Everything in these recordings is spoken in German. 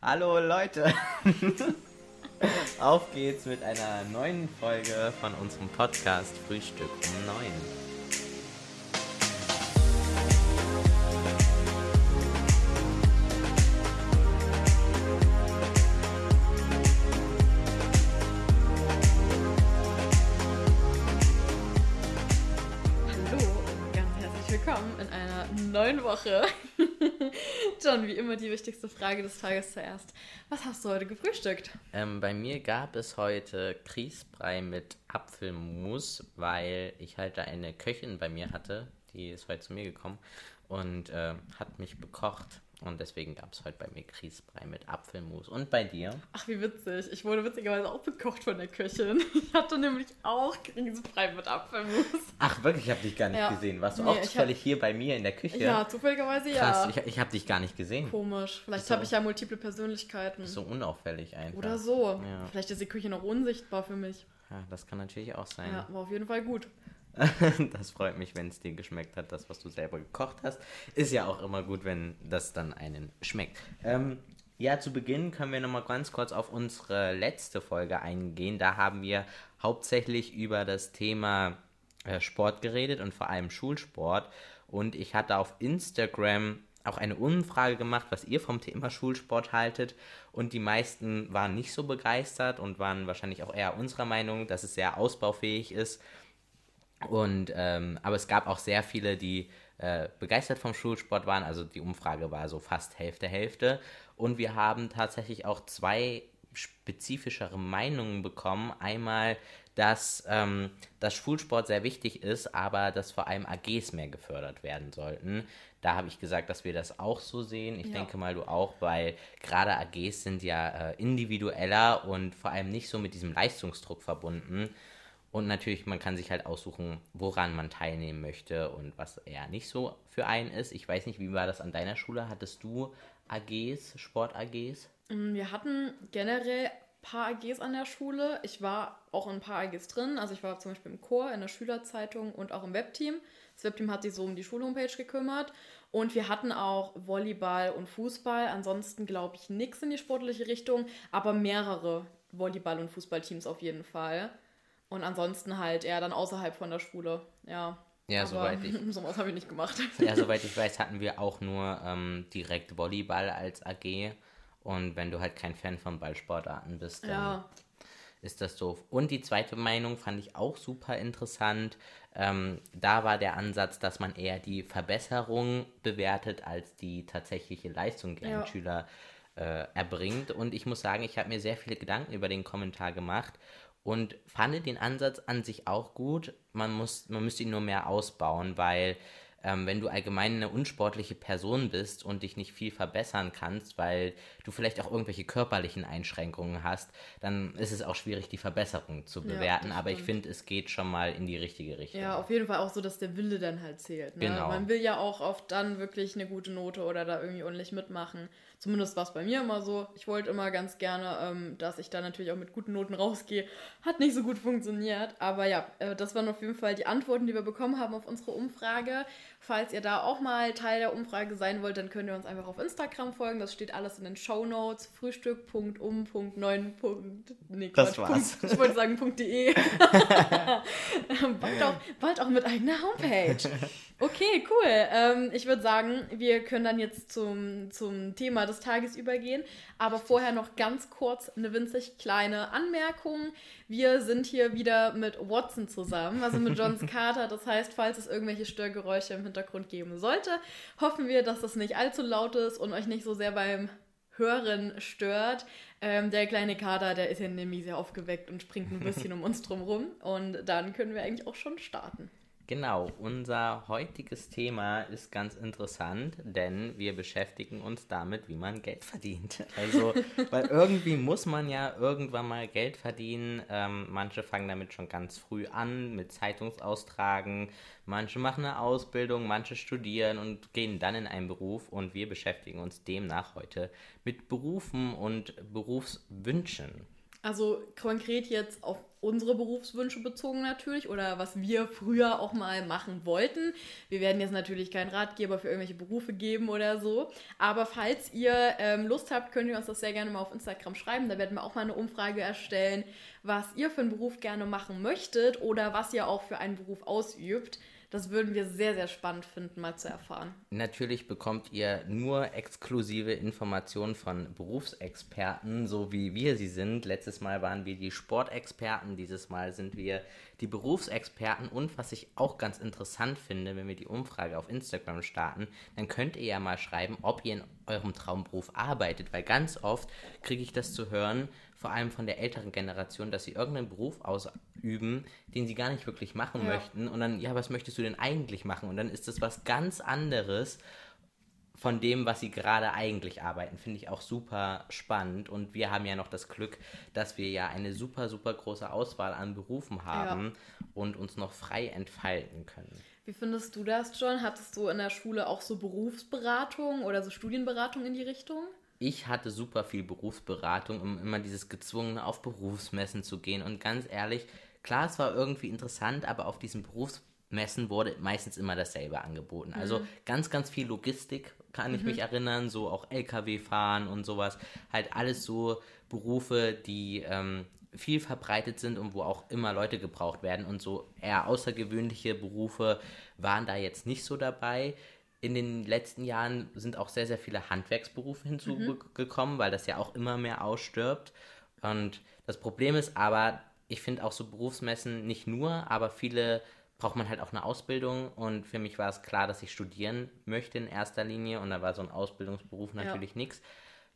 Hallo Leute! Auf geht's mit einer neuen Folge von unserem Podcast Frühstück um 9. Hallo und ganz herzlich willkommen in einer neuen Woche. John, wie immer die wichtigste Frage des Tages zuerst. Was hast du heute gefrühstückt? Ähm, bei mir gab es heute Grießbrei mit Apfelmus, weil ich halt eine Köchin bei mir hatte, die ist heute zu mir gekommen und äh, hat mich bekocht. Und deswegen gab es heute bei mir Grießbrei mit Apfelmus. Und bei dir? Ach, wie witzig. Ich wurde witzigerweise auch bekocht von der Köchin. Ich hatte nämlich auch Grießbrei mit Apfelmus. Ach wirklich, ich habe dich gar nicht Ja. gesehen. Warst du Nee, auch ich hab- zufällig hier bei mir in der Küche? Ja, zufälligerweise Krass, ja. ich, ich habe dich gar nicht gesehen. Komisch. Vielleicht So. habe ich ja multiple Persönlichkeiten. So unauffällig einfach. Oder so. Ja. Vielleicht ist die Küche noch unsichtbar für mich. Ja, das kann natürlich auch sein. Ja, war auf jeden Fall gut. Das freut mich, wenn es dir geschmeckt hat, das, was du selber gekocht hast. Ist ja auch immer gut, wenn das dann einen schmeckt. Ähm, ja, zu Beginn können wir nochmal ganz kurz auf unsere letzte Folge eingehen. Da haben wir hauptsächlich über das Thema äh, Sport geredet und vor allem Schulsport. Und ich hatte auf Instagram auch eine Umfrage gemacht, was ihr vom Thema Schulsport haltet. Und die meisten waren nicht so begeistert und waren wahrscheinlich auch eher unserer Meinung, dass es sehr ausbaufähig ist. Und ähm, aber es gab auch sehr viele, die äh, begeistert vom Schulsport waren. Also die Umfrage war so fast Hälfte Hälfte. Und wir haben tatsächlich auch zwei spezifischere Meinungen bekommen. Einmal, dass ähm, das Schulsport sehr wichtig ist, aber dass vor allem AGs mehr gefördert werden sollten. Da habe ich gesagt, dass wir das auch so sehen. Ich Ja. denke mal, du auch, weil gerade AGs sind ja äh, individueller und vor allem nicht so mit diesem Leistungsdruck verbunden. Und natürlich, man kann sich halt aussuchen, woran man teilnehmen möchte und was eher nicht so für einen ist. Ich weiß nicht, wie war das an deiner Schule? Hattest du AGs, Sport-AGs? Mm, Wir hatten generell ein paar AGs an der Schule. Ich war auch in ein paar AGs drin. Also ich war zum Beispiel im Chor, in der Schülerzeitung und auch im Webteam. Das Webteam hat sich so um die Schulhomepage gekümmert. Und wir hatten auch Volleyball und Fußball. Ansonsten glaube ich nichts in die sportliche Richtung, aber mehrere Volleyball- und Fußballteams auf jeden Fall. Und ansonsten halt eher dann außerhalb von der Schule. Ja. Ja, aber soweit ich- sowas habe ich nicht gemacht. Ja, soweit ich weiß, hatten wir auch nur ähm, direkt Volleyball als AG. Und wenn du halt kein Fan von Ballsportarten bist, dann Ja. ist das doof. Und die zweite Meinung fand ich auch super interessant. Ähm, da war der Ansatz, dass man eher die Verbesserung bewertet als die tatsächliche Leistung, die Ja. ein Schüler äh, erbringt. Und ich muss sagen, ich habe mir sehr viele Gedanken über den Kommentar gemacht und fand den Ansatz an sich auch gut. Man, muss, man müsste ihn nur mehr ausbauen, weil ähm, wenn du allgemein eine unsportliche Person bist und dich nicht viel verbessern kannst, weil du vielleicht auch irgendwelche körperlichen Einschränkungen hast, dann ist es auch schwierig, die Verbesserung zu Ja, bewerten. das Aber ich finde, es geht schon mal in die richtige Richtung. Ja, auf jeden Fall auch so, dass der Wille dann halt zählt. Ne? Genau. Man will ja auch oft dann wirklich eine gute Note oder da irgendwie ordentlich mitmachen. Zumindest war es bei mir immer so. Ich wollte immer ganz gerne, ähm, dass ich da natürlich auch mit guten Noten rausgehe. Hat nicht so gut funktioniert. Aber ja, äh, das waren auf jeden Fall die Antworten, die wir bekommen haben auf unsere Umfrage. Falls ihr da auch mal Teil der Umfrage sein wollt, dann könnt ihr uns einfach auf Instagram folgen. Das steht alles in den Show Notes. Frühstück.um.9. Nee, Das Quatsch, war's. Punkt, ich wollte sagen .de. bald, auch, bald auch mit eigener Homepage. Okay, cool. Ähm, ich würde sagen, wir können dann jetzt zum, zum Thema des Tages übergehen. Aber vorher noch ganz kurz eine winzig kleine Anmerkung. Wir sind hier wieder mit Watson zusammen, also mit Johns Carter. Das heißt, falls es irgendwelche Störgeräusche im Hintergrund geben sollte, hoffen wir, dass das nicht allzu laut ist und euch nicht so sehr beim Hören stört. Ähm, der kleine Kater, der ist ja nämlich sehr aufgeweckt und springt ein bisschen um uns drum rum. Und dann können wir eigentlich auch schon starten. Genau, unser heutiges Thema ist ganz interessant, denn wir beschäftigen uns damit, wie man Geld verdient. Also, weil irgendwie muss man ja irgendwann mal Geld verdienen. Ähm, manche fangen damit schon ganz früh an, mit Zeitungsaustragen. Manche machen eine Ausbildung, manche studieren und gehen dann in einen Beruf. Und wir beschäftigen uns demnach heute mit Berufen und Berufswünschen. Also konkret jetzt auf unsere Berufswünsche bezogen natürlich oder was wir früher auch mal machen wollten. Wir werden jetzt natürlich keinen Ratgeber für irgendwelche Berufe geben oder so. Aber falls ihr ähm, Lust habt, könnt ihr uns das sehr gerne mal auf Instagram schreiben. Da werden wir auch mal eine Umfrage erstellen, was ihr für einen Beruf gerne machen möchtet oder was ihr auch für einen Beruf ausübt. Das würden wir sehr, sehr spannend finden, mal zu erfahren. Natürlich bekommt ihr nur exklusive Informationen von Berufsexperten, so wie wir sie sind. Letztes Mal waren wir die Sportexperten, dieses Mal sind wir die Berufsexperten. Und was ich auch ganz interessant finde, wenn wir die Umfrage auf Instagram starten, dann könnt ihr ja mal schreiben, ob ihr in eurem Traumberuf arbeitet, weil ganz oft kriege ich das zu hören, vor allem von der älteren Generation, dass sie irgendeinen Beruf ausüben, den sie gar nicht wirklich machen ja. möchten. Und dann, ja, was möchtest du denn eigentlich machen? Und dann ist das was ganz anderes von dem, was sie gerade eigentlich arbeiten. Finde ich auch super spannend. Und wir haben ja noch das Glück, dass wir ja eine super, super große Auswahl an Berufen haben ja. und uns noch frei entfalten können. Wie findest du das, John? Hattest du in der Schule auch so Berufsberatung oder so Studienberatung in die Richtung? ich hatte super viel Berufsberatung, um immer dieses gezwungene auf Berufsmessen zu gehen. Und ganz ehrlich, klar, es war irgendwie interessant, aber auf diesen Berufsmessen wurde meistens immer dasselbe angeboten. Also mhm. ganz, ganz viel Logistik, kann ich mhm. mich erinnern, so auch LKW fahren und sowas. Halt alles so Berufe, die ähm, viel verbreitet sind und wo auch immer Leute gebraucht werden. Und so eher außergewöhnliche Berufe waren da jetzt nicht so dabei in den letzten Jahren sind auch sehr, sehr viele Handwerksberufe hinzugekommen, mhm. weil das ja auch immer mehr ausstirbt. Und das Problem ist aber, ich finde auch so Berufsmessen nicht nur, aber viele braucht man halt auch eine Ausbildung. Und für mich war es klar, dass ich studieren möchte in erster Linie. Und da war so ein Ausbildungsberuf natürlich ja. nichts.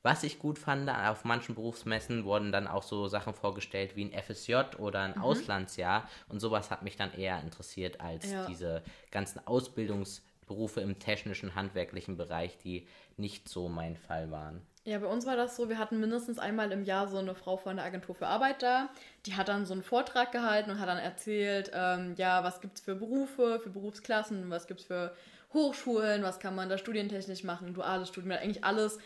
Was ich gut fand, auf manchen Berufsmessen wurden dann auch so Sachen vorgestellt wie ein FSJ oder ein mhm. Auslandsjahr. Und sowas hat mich dann eher interessiert als ja. diese ganzen Ausbildungs- Berufe im technischen, handwerklichen Bereich, die nicht so mein Fall waren. Ja, bei uns war das so, wir hatten mindestens einmal im Jahr so eine Frau von der Agentur für Arbeit da. Die hat dann so einen Vortrag gehalten und hat dann erzählt, ähm, ja, was gibt es für Berufe, für Berufsklassen, was gibt es für Hochschulen, was kann man da studientechnisch machen, duales Studium, eigentlich alles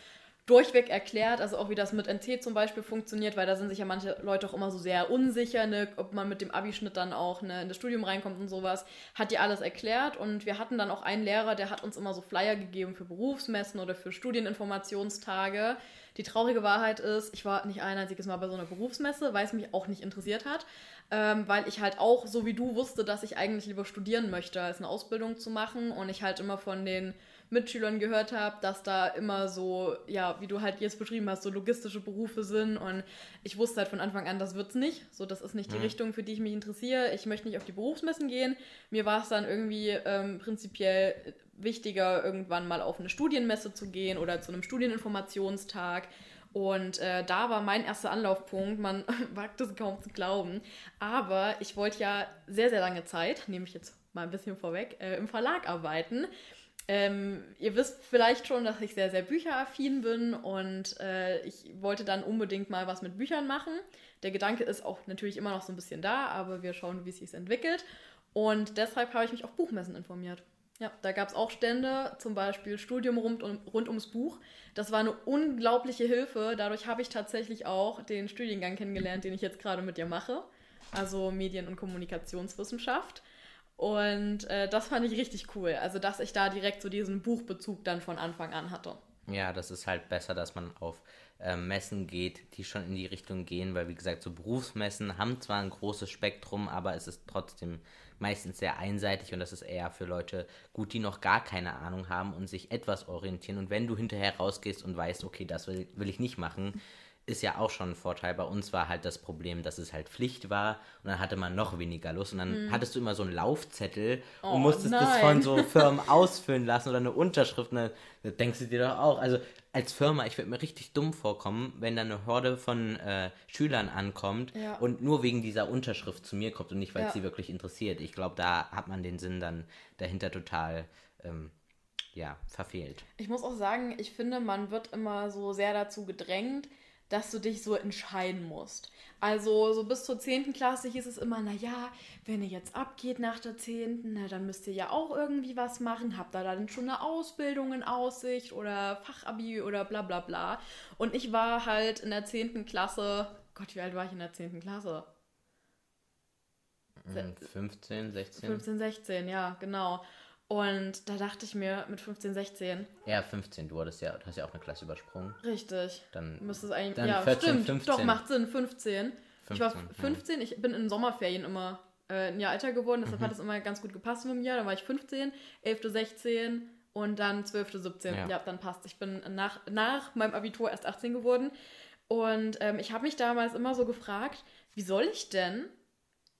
durchweg erklärt, also auch wie das mit NC zum Beispiel funktioniert, weil da sind sich ja manche Leute auch immer so sehr unsicher, ne, ob man mit dem Abischnitt dann auch ne, in das Studium reinkommt und sowas. Hat die alles erklärt und wir hatten dann auch einen Lehrer, der hat uns immer so Flyer gegeben für Berufsmessen oder für Studieninformationstage. Die traurige Wahrheit ist, ich war nicht ein einziges Mal bei so einer Berufsmesse, weil es mich auch nicht interessiert hat, ähm, weil ich halt auch, so wie du, wusste, dass ich eigentlich lieber studieren möchte, als eine Ausbildung zu machen und ich halt immer von den Mitschülern gehört habe, dass da immer so, ja, wie du halt jetzt beschrieben hast, so logistische Berufe sind. Und ich wusste halt von Anfang an, das wird's nicht. So, das ist nicht die mhm. Richtung, für die ich mich interessiere. Ich möchte nicht auf die Berufsmessen gehen. Mir war es dann irgendwie ähm, prinzipiell wichtiger, irgendwann mal auf eine Studienmesse zu gehen oder zu einem Studieninformationstag. Und äh, da war mein erster Anlaufpunkt, man wagt es kaum zu glauben. Aber ich wollte ja sehr, sehr lange Zeit, nehme ich jetzt mal ein bisschen vorweg, äh, im Verlag arbeiten. Ähm, ihr wisst vielleicht schon, dass ich sehr, sehr bücheraffin bin und äh, ich wollte dann unbedingt mal was mit Büchern machen. Der Gedanke ist auch natürlich immer noch so ein bisschen da, aber wir schauen, wie es sich entwickelt. Und deshalb habe ich mich auf Buchmessen informiert. Ja, da gab es auch Stände, zum Beispiel Studium rund, um, rund ums Buch. Das war eine unglaubliche Hilfe. Dadurch habe ich tatsächlich auch den Studiengang kennengelernt, den ich jetzt gerade mit dir mache. Also Medien- und Kommunikationswissenschaft. Und äh, das fand ich richtig cool. Also, dass ich da direkt so diesen Buchbezug dann von Anfang an hatte. Ja, das ist halt besser, dass man auf äh, Messen geht, die schon in die Richtung gehen, weil wie gesagt, so Berufsmessen haben zwar ein großes Spektrum, aber es ist trotzdem meistens sehr einseitig und das ist eher für Leute gut, die noch gar keine Ahnung haben und sich etwas orientieren. Und wenn du hinterher rausgehst und weißt, okay, das will, will ich nicht machen, ist ja auch schon ein Vorteil. Bei uns war halt das Problem, dass es halt Pflicht war und dann hatte man noch weniger Lust und dann mhm. hattest du immer so einen Laufzettel oh, und musstest nein. das von so Firmen ausfüllen lassen oder eine Unterschrift. Und dann denkst du dir doch auch, also als Firma, ich würde mir richtig dumm vorkommen, wenn da eine Horde von äh, Schülern ankommt ja. und nur wegen dieser Unterschrift zu mir kommt und nicht, weil es ja. sie wirklich interessiert. Ich glaube, da hat man den Sinn dann dahinter total ähm, ja, verfehlt. Ich muss auch sagen, ich finde, man wird immer so sehr dazu gedrängt, dass du dich so entscheiden musst. Also so bis zur 10. Klasse hieß es immer, naja, wenn ihr jetzt abgeht nach der 10., na, dann müsst ihr ja auch irgendwie was machen. Habt ihr dann schon eine Ausbildung in Aussicht oder Fachabi oder bla bla bla. Und ich war halt in der 10. Klasse Gott, wie alt war ich in der 10. Klasse? 15, 16? 15, 16, ja, genau. Und da dachte ich mir mit 15, 16. Ja, 15, du hattest ja, du hast ja auch eine Klasse übersprungen. Richtig. Dann müsste es eigentlich. dann ja, 14, stimmt. 15. Doch, macht Sinn, 15. ich war 15, 15, ich bin in Sommerferien immer äh, ein Jahr älter geworden, Mhm. deshalb hat es immer ganz gut gepasst mit dem Jahr. Dann war ich 15, 11., 16 und dann 12., 17. Ja. Ja, dann passt. Ich bin nach, nach meinem Abitur erst 18 geworden. Und ähm, ich habe mich damals immer so gefragt, wie soll ich denn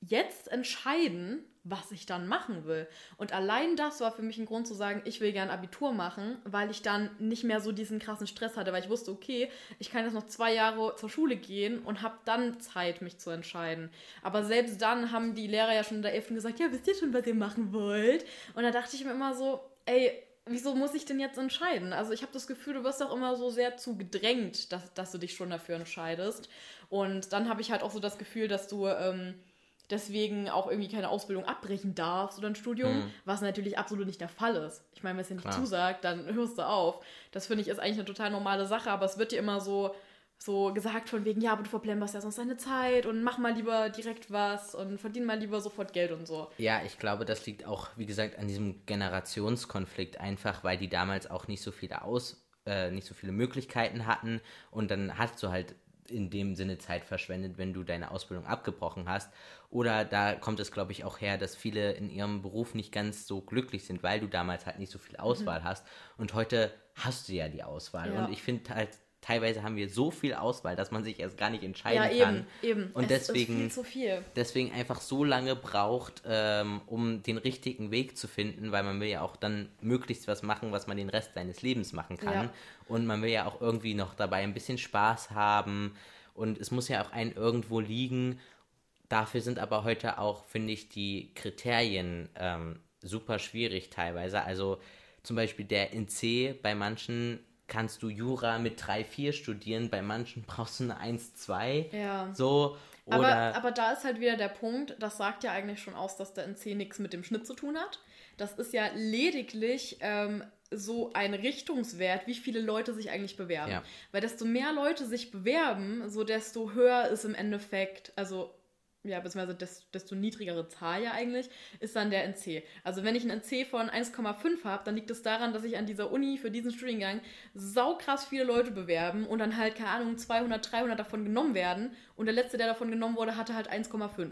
jetzt entscheiden, was ich dann machen will. Und allein das war für mich ein Grund zu sagen, ich will gern Abitur machen, weil ich dann nicht mehr so diesen krassen Stress hatte, weil ich wusste, okay, ich kann jetzt noch zwei Jahre zur Schule gehen und habe dann Zeit, mich zu entscheiden. Aber selbst dann haben die Lehrer ja schon in der 11. gesagt, ja, wisst ihr schon, was ihr machen wollt? Und da dachte ich mir immer so, ey, wieso muss ich denn jetzt entscheiden? Also ich habe das Gefühl, du wirst auch immer so sehr zu gedrängt, dass, dass du dich schon dafür entscheidest. Und dann habe ich halt auch so das Gefühl, dass du ähm, deswegen auch irgendwie keine Ausbildung abbrechen darfst oder ein Studium, Mhm. was natürlich absolut nicht der Fall ist. Ich meine, wenn es dir nicht zusagt, dann hörst du auf. Das finde ich ist eigentlich eine total normale Sache, aber es wird dir immer so so gesagt von wegen, ja, aber du verplemperst ja sonst deine Zeit und mach mal lieber direkt was und verdien mal lieber sofort Geld und so. Ja, ich glaube, das liegt auch, wie gesagt, an diesem Generationskonflikt einfach, weil die damals auch nicht so viele aus, äh, nicht so viele Möglichkeiten hatten und dann hast du halt in dem Sinne Zeit verschwendet, wenn du deine Ausbildung abgebrochen hast. Oder da kommt es, glaube ich, auch her, dass viele in ihrem Beruf nicht ganz so glücklich sind, weil du damals halt nicht so viel Auswahl hast. Und heute hast du ja die Auswahl. Mhm. Ja. Und ich finde halt, teilweise haben wir so viel Auswahl, dass man sich erst gar nicht entscheiden Ja, kann. eben, eben. Und es deswegen deswegen einfach so lange braucht, ähm, um den richtigen Weg zu finden, weil man will ja auch dann möglichst was machen, was man den Rest seines Lebens machen kann. Ja. Und man will ja auch irgendwie noch dabei ein bisschen Spaß haben. Und es muss ja auch einen irgendwo liegen. Dafür sind aber heute auch, finde ich, die Kriterien ähm, super schwierig teilweise. Also zum Beispiel der NC, bei manchen kannst du Jura mit 3-4 studieren, bei manchen brauchst du eine 1-2. Ja. So. Oder Aber, aber da ist halt wieder der Punkt, das sagt ja eigentlich schon aus, dass der NC nichts mit dem Schnitt zu tun hat. Das ist ja lediglich ähm, so ein Richtungswert, wie viele Leute sich eigentlich bewerben. Ja. Weil desto mehr Leute sich bewerben, so desto höher ist im Endeffekt, also ja, beziehungsweise desto, desto niedrigere Zahl ja eigentlich, ist dann der NC. Also wenn ich einen NC von 1,5 habe, dann liegt es daran, dass sich an dieser Uni für diesen Studiengang saukrass viele Leute bewerben und dann halt, keine Ahnung, 200, 300 davon genommen werden und der letzte, der davon genommen wurde, hatte halt 1,5.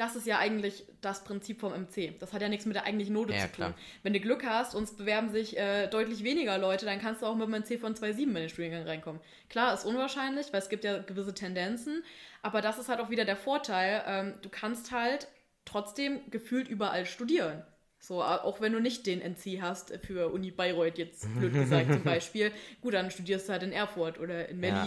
Das ist ja eigentlich das Prinzip vom MC. Das hat ja nichts mit der eigentlichen Note Ja, zu tun. klar. Wenn du Glück hast und es bewerben sich äh, deutlich weniger Leute, dann kannst du auch mit einem NC von 2,7 in den Studiengang reinkommen. Klar, ist unwahrscheinlich, weil es gibt ja gewisse Tendenzen, aber das ist halt auch wieder der Vorteil. Ähm, du kannst halt trotzdem gefühlt überall studieren. So, a- auch wenn du nicht den NC hast für Uni Bayreuth, jetzt blöd gesagt zum Beispiel, gut, dann studierst du halt in Erfurt oder in Ja.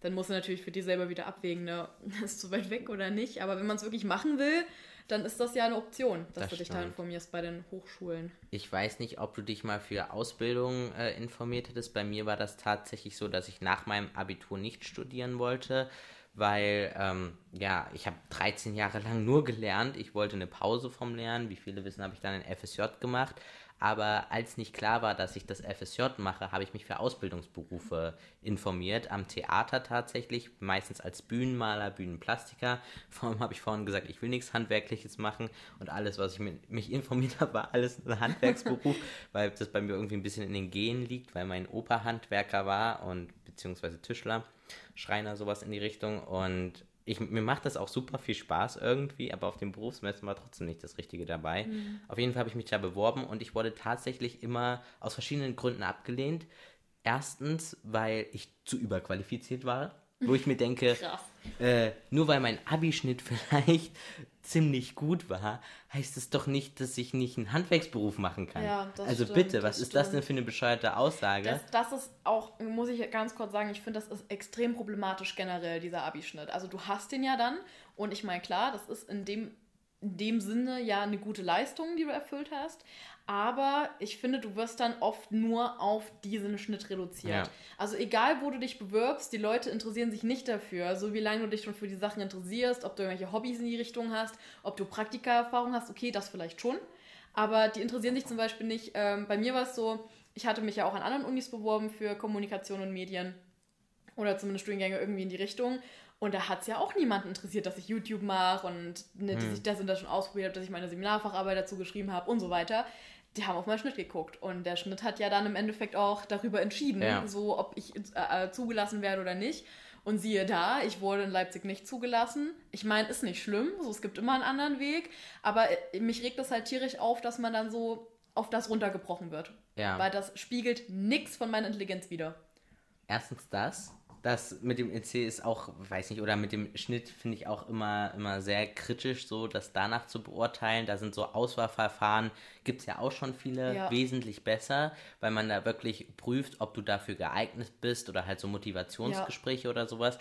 Dann musst du natürlich für dich selber wieder abwägen, ne, ist zu weit weg oder nicht. Aber wenn man es wirklich machen will, dann ist das ja eine Option, dass Das du dich da stimmt. informierst bei den Hochschulen. Ich weiß nicht, ob du dich mal für Ausbildung äh, informiert hättest. Bei mir war das tatsächlich so, dass ich nach meinem Abitur nicht studieren wollte, weil, ähm, ja, ich habe 13 Jahre lang nur gelernt. Ich wollte eine Pause vom Lernen. Wie viele wissen, habe ich dann ein FSJ gemacht. Aber als nicht klar war, dass ich das FSJ mache, habe ich mich für Ausbildungsberufe informiert. Am Theater tatsächlich, meistens als Bühnenmaler, Bühnenplastiker. Vor allem habe ich vorhin gesagt, ich will nichts Handwerkliches machen. Und alles, was ich mich informiert habe, war alles ein Handwerksberuf, weil das bei mir irgendwie ein bisschen in den Genen liegt, weil mein Opa Handwerker war und beziehungsweise Tischler, Schreiner, sowas in die Richtung. Und ich, mir macht das auch super viel Spaß irgendwie, aber auf dem Berufsmessen war trotzdem nicht das Richtige dabei. Auf jeden Fall habe ich mich da beworben und ich wurde tatsächlich immer aus verschiedenen Gründen abgelehnt. Erstens, weil ich zu überqualifiziert war, wo ich mir denke, äh, nur weil mein Abischnitt vielleicht ziemlich gut war, heißt es doch nicht, dass ich nicht einen Handwerksberuf machen kann. Ja, das also stimmt, bitte, was das ist das stimmt. denn für eine bescheuerte Aussage? Das, das ist auch, muss ich ganz kurz sagen, ich finde, das ist extrem problematisch generell, dieser Abischnitt. Also du hast den ja dann und ich meine, klar, das ist in dem, in dem Sinne ja eine gute Leistung, die du erfüllt hast. Aber ich finde, du wirst dann oft nur auf diesen Schnitt reduziert. Ja. Also egal, wo du dich bewirbst, die Leute interessieren sich nicht dafür. So wie lange du dich schon für die Sachen interessierst, ob du irgendwelche Hobbys in die Richtung hast, ob du Praktikaerfahrung hast, okay, das vielleicht schon. Aber die interessieren sich zum Beispiel nicht. Ähm, bei mir war es so, ich hatte mich ja auch an anderen Unis beworben für Kommunikation und Medien. Oder zumindest Studiengänge irgendwie in die Richtung. Und da hat es ja auch niemanden interessiert, dass ich YouTube mache und ne, dass Hm. ich das und das schon ausprobiert habe, dass ich meine Seminarfacharbeit dazu geschrieben habe und so weiter. Die haben auf meinen Schnitt geguckt. Und der Schnitt hat ja dann im Endeffekt auch darüber entschieden, Ja. so ob ich äh, äh, zugelassen werde oder nicht. Und siehe da, ich wurde in Leipzig nicht zugelassen. Ich meine, ist nicht schlimm, so, es gibt immer einen anderen Weg. Aber äh, mich regt es halt tierisch auf, dass man dann so auf das runtergebrochen wird. Ja. Weil das spiegelt nichts von meiner Intelligenz wider. Erstens das. Das mit dem EC ist auch, weiß nicht, oder mit dem Schnitt finde ich auch immer, immer sehr kritisch, so das danach zu beurteilen. Da sind so Auswahlverfahren, gibt es ja auch schon viele, Ja. wesentlich besser, weil man da wirklich prüft, ob du dafür geeignet bist oder halt so Motivationsgespräche oder sowas.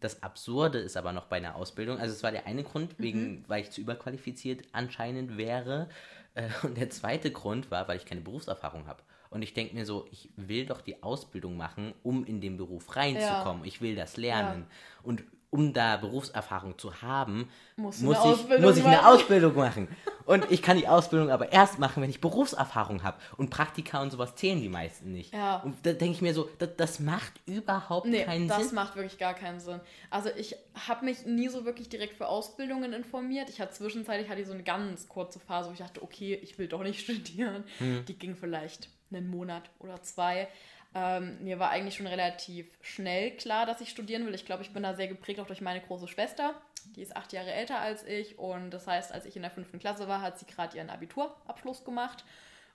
Das Absurde ist aber noch bei einer Ausbildung, also es war der eine Grund, wegen, weil ich zu überqualifiziert anscheinend wäre. Äh, Und der zweite Grund war, weil ich keine Berufserfahrung habe. Und ich denke mir so, ich will doch die Ausbildung machen, um in den Beruf reinzukommen. Ich will das lernen. Und um da Berufserfahrung zu haben, muss, eine ich, Ausbildung muss ich eine machen. Ausbildung machen. Und ich kann die Ausbildung aber erst machen, wenn ich Berufserfahrung habe. Und Praktika und sowas zählen die meisten nicht. Ja. Und da denke ich mir so, das, das macht überhaupt Nee, keinen das Sinn. macht wirklich gar keinen Sinn. Also ich habe mich nie so wirklich direkt für Ausbildungen informiert. Ich hatte zwischenzeitlich hatte ich so eine ganz kurze Phase, wo ich dachte, okay, ich will doch nicht studieren. Hm. Die ging vielleicht einen Monat oder zwei. Ähm, mir war eigentlich schon relativ schnell klar, dass ich studieren will. Ich glaube, ich bin da sehr geprägt auch durch meine große Schwester. Die ist acht Jahre älter als ich und das heißt, als ich in der fünften Klasse war, hat sie gerade ihren Abiturabschluss gemacht.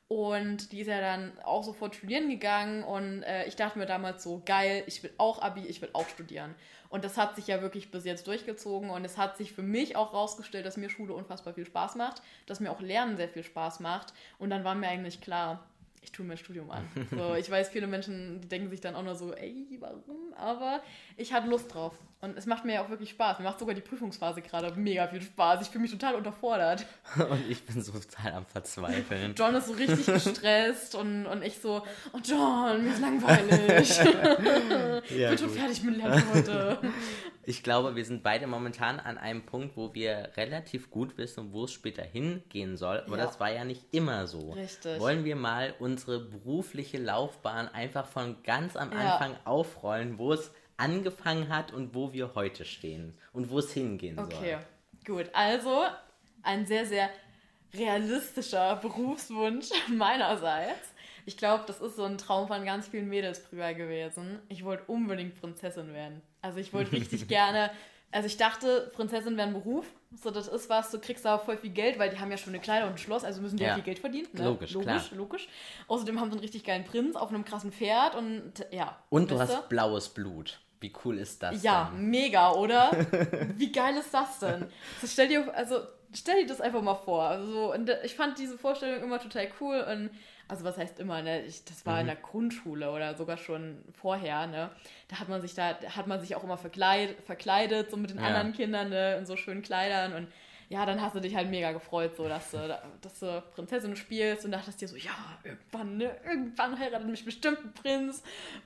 Und die ist ja dann auch sofort studieren gegangen und äh, ich dachte mir damals so, geil, ich will auch Abi, ich will auch studieren. Und das hat sich ja wirklich bis jetzt durchgezogen und es hat sich für mich auch rausgestellt, dass mir Schule unfassbar viel Spaß macht, dass mir auch Lernen sehr viel Spaß macht. Und dann war mir eigentlich klar, ich tue mir ein Studium an. So, ich weiß, viele Menschen, die denken sich dann auch nur so, ey, warum? Aber ich hatte Lust drauf. Und es macht mir ja auch wirklich Spaß. Mir macht sogar die Prüfungsphase gerade mega viel Spaß. Ich fühle mich total unterfordert. Und ich bin so total am Verzweifeln. John ist so richtig gestresst und, und ich so, oh John, mir ist langweilig. ich Ja, bin schon gut. fertig mit Lernen heute. Ich glaube, wir sind beide momentan an einem Punkt, wo wir relativ gut wissen, wo es später hingehen soll. Aber Ja. das war ja nicht immer so. Richtig. Wollen wir mal unsere berufliche Laufbahn einfach von ganz am Ja. Anfang aufrollen, wo es angefangen hat und wo wir heute stehen und wo es hingehen Okay, soll. gut. Also ein sehr, sehr realistischer Berufswunsch meinerseits. Ich glaube, das ist so ein Traum von ganz vielen Mädels früher gewesen. Ich wollte unbedingt Prinzessin werden. Also ich wollte richtig gerne. Also ich dachte, Prinzessin wäre ein Beruf. So, das ist was, du kriegst da voll viel Geld, weil die haben ja schon eine Kleider und ein Schloss, also müssen die ja, viel Geld verdienen. Ne? Logisch, logisch, klar. logisch. Außerdem haben sie einen richtig geilen Prinz auf einem krassen Pferd und ja. Und du hast blaues Blut. Wie cool ist das ja, denn? mega, oder? Wie geil ist das denn? So, stell dir, also stell dir das einfach mal vor. Also, so, und ich fand diese Vorstellung immer total cool und also was heißt immer, ne? Ich, das war in der Grundschule oder sogar schon vorher, ne? Da hat man sich da, da hat man sich auch immer verkleidet, verkleidet so mit den Ja. anderen Kindern, ne? In so schönen Kleidern und ja, dann hast du dich halt mega gefreut, so dass du, dass du Prinzessin spielst und dachtest dir so, ja, irgendwann, ne, irgendwann heiratet mich bestimmt ein Prinz.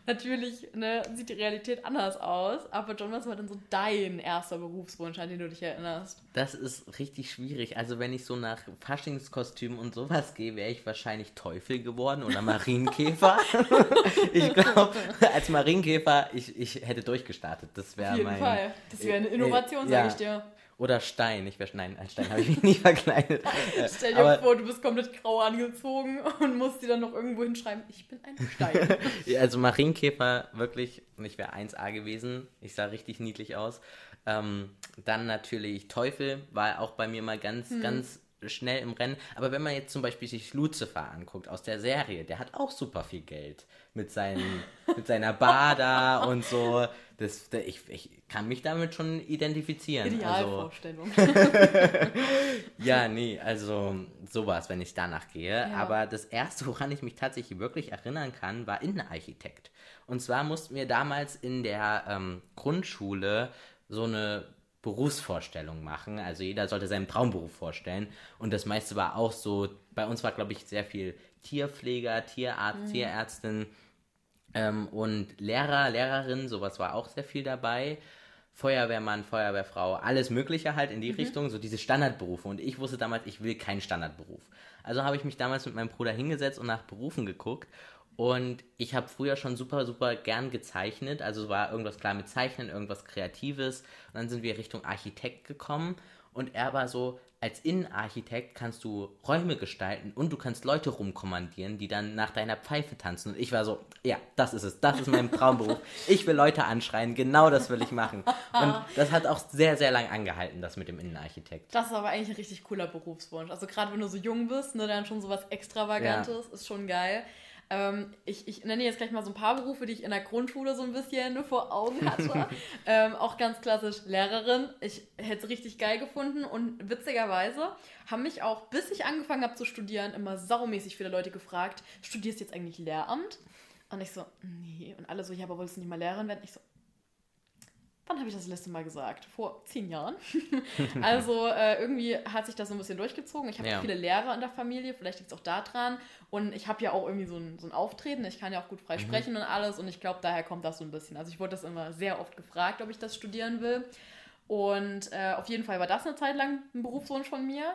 Natürlich, ne, sieht die Realität anders aus, aber John, was war denn so dein erster Berufswunsch, an den du dich erinnerst? Das ist richtig schwierig. Also wenn ich so nach Faschingskostümen und sowas gehe, wäre ich wahrscheinlich Teufel geworden oder Marienkäfer. ich glaube, als Marienkäfer, ich, ich hätte durchgestartet. Das wäre Auf jeden mein... Fall. Das wäre eine äh, Innovation, ja. sage ich dir. Oder Stein. Ich wäre nein, als Stein habe ich mich nie verkleidet. Äh, Stell dir Aber vor, du bist komplett grau angezogen und musst dir dann noch irgendwo hinschreiben, ich bin ein Stein. Also Marienkäfer, wirklich, und ich wäre 1A gewesen. Ich sah richtig niedlich aus. Ähm, dann natürlich Teufel, war auch bei mir mal ganz, Hm. ganz schnell im Rennen. Aber wenn man jetzt zum Beispiel sich Lucifer anguckt aus der Serie, der hat auch super viel Geld. Mit, seinen, mit seiner Bada und so. Das, ich, ich kann mich damit schon identifizieren. Also, Idealvorstellung. ja, nee, also sowas, wenn ich danach gehe. Ja. Aber das erste, woran ich mich tatsächlich wirklich erinnern kann, war Innenarchitekt. Und zwar mussten wir damals in der ähm, Grundschule so eine Berufsvorstellung machen. Also jeder sollte seinen Traumberuf vorstellen. Und das meiste war auch so, bei uns war, glaube ich, sehr viel Tierpfleger, Tierarzt, Tierärztin ähm, und Lehrer, Lehrerin, sowas war auch sehr viel dabei. Feuerwehrmann, Feuerwehrfrau, alles Mögliche halt in die Richtung, so diese Standardberufe. Und ich wusste damals, ich will keinen Standardberuf. Also habe ich mich damals mit meinem Bruder hingesetzt und nach Berufen geguckt. Und ich habe früher schon super, super gern gezeichnet. Also war irgendwas klar mit Zeichnen, irgendwas Kreatives. Und dann sind wir Richtung Architekt gekommen. Und er war so, als Innenarchitekt kannst du Räume gestalten und du kannst Leute rumkommandieren, die dann nach deiner Pfeife tanzen. Und ich war so, ja, das ist es, das ist mein Traumberuf. Ich will Leute anschreien, genau das will ich machen. Und das hat auch sehr, sehr lang angehalten, das mit dem Innenarchitekt. Das ist aber eigentlich ein richtig cooler Berufswunsch. Also gerade wenn du so jung bist, ne, dann schon so was Extravagantes, ja. ist schon geil. Ähm, ich, ich nenne jetzt gleich mal so ein paar Berufe, die ich in der Grundschule so ein bisschen vor Augen hatte. ähm, auch ganz klassisch Lehrerin. Ich hätte es richtig geil gefunden und witzigerweise haben mich auch, bis ich angefangen habe zu studieren, immer saumäßig viele Leute gefragt, studierst du jetzt eigentlich Lehramt? Und ich so, nee. Und alle so, ja, aber wolltest du nicht mal Lehrerin werden? Ich so, wann habe ich das letzte Mal gesagt? Vor zehn Jahren. also äh, irgendwie hat sich das so ein bisschen durchgezogen. Ich habe ja. viele Lehrer in der Familie, vielleicht liegt es auch daran. Und ich habe ja auch irgendwie so ein, so ein Auftreten. Ich kann ja auch gut frei mhm. sprechen und alles. Und ich glaube, daher kommt das so ein bisschen. Also ich wurde das immer sehr oft gefragt, ob ich das studieren will. Und äh, auf jeden Fall war das eine Zeit lang ein Berufswunsch von mir.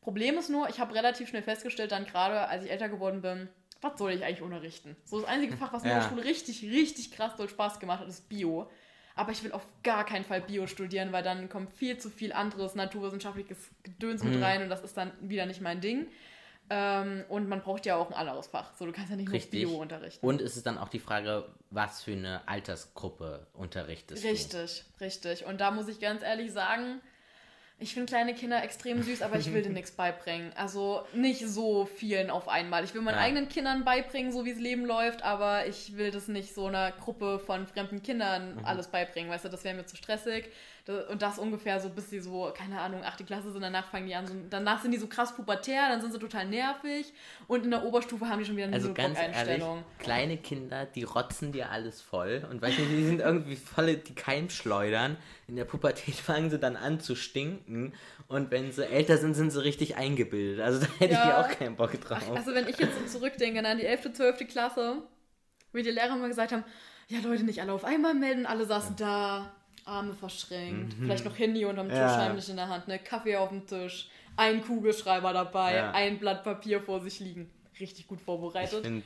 Problem ist nur, ich habe relativ schnell festgestellt, dann gerade als ich älter geworden bin, was soll ich eigentlich unterrichten? So das einzige Fach, was mir ja. in der Schule richtig, richtig krass doll Spaß gemacht hat, ist Bio. Aber ich will auf gar keinen Fall Bio studieren, weil dann kommt viel zu viel anderes naturwissenschaftliches Gedöns mit mhm. rein und das ist dann wieder nicht mein Ding. Ähm, und man braucht ja auch ein anderes Fach. So, du kannst ja nicht Richtig. nur Bio unterrichten. Und es ist dann auch die Frage, was für eine Altersgruppe unterrichtest richtig, du. Richtig, richtig. Und da muss ich ganz ehrlich sagen, ich finde kleine Kinder extrem süß, aber ich will denen nichts beibringen. Also nicht so vielen auf einmal. Ich will meinen ja. eigenen Kindern beibringen, so wie das Leben läuft, aber ich will das nicht so einer Gruppe von fremden Kindern mhm. alles beibringen. Weißt du, das wäre mir zu stressig. Und das ungefähr so, bis sie so, keine Ahnung, achte Klasse sind, danach fangen die an, so, danach sind die so krass pubertär, dann sind sie total nervig und in der Oberstufe haben die schon wieder eine also ganz ehrlich, kleine Kinder, die rotzen dir alles voll und weißt du, die sind irgendwie voll die Keimschleudern. In der Pubertät fangen sie dann an zu stinken und wenn sie älter sind, sind sie richtig eingebildet. Also da hätte ja. ich auch keinen Bock drauf. Also wenn ich jetzt so zurückdenke an die 11., 12. Klasse, wie die Lehrer mal gesagt haben, ja Leute, nicht alle auf einmal melden, alle saßen ja. da Arme verschränkt, mhm. vielleicht noch Handy unterm Tisch ja. heimlich in der Hand, ne? Kaffee auf dem Tisch, ein Kugelschreiber dabei, ja. ein Blatt Papier vor sich liegen. Richtig gut vorbereitet. Ich finde,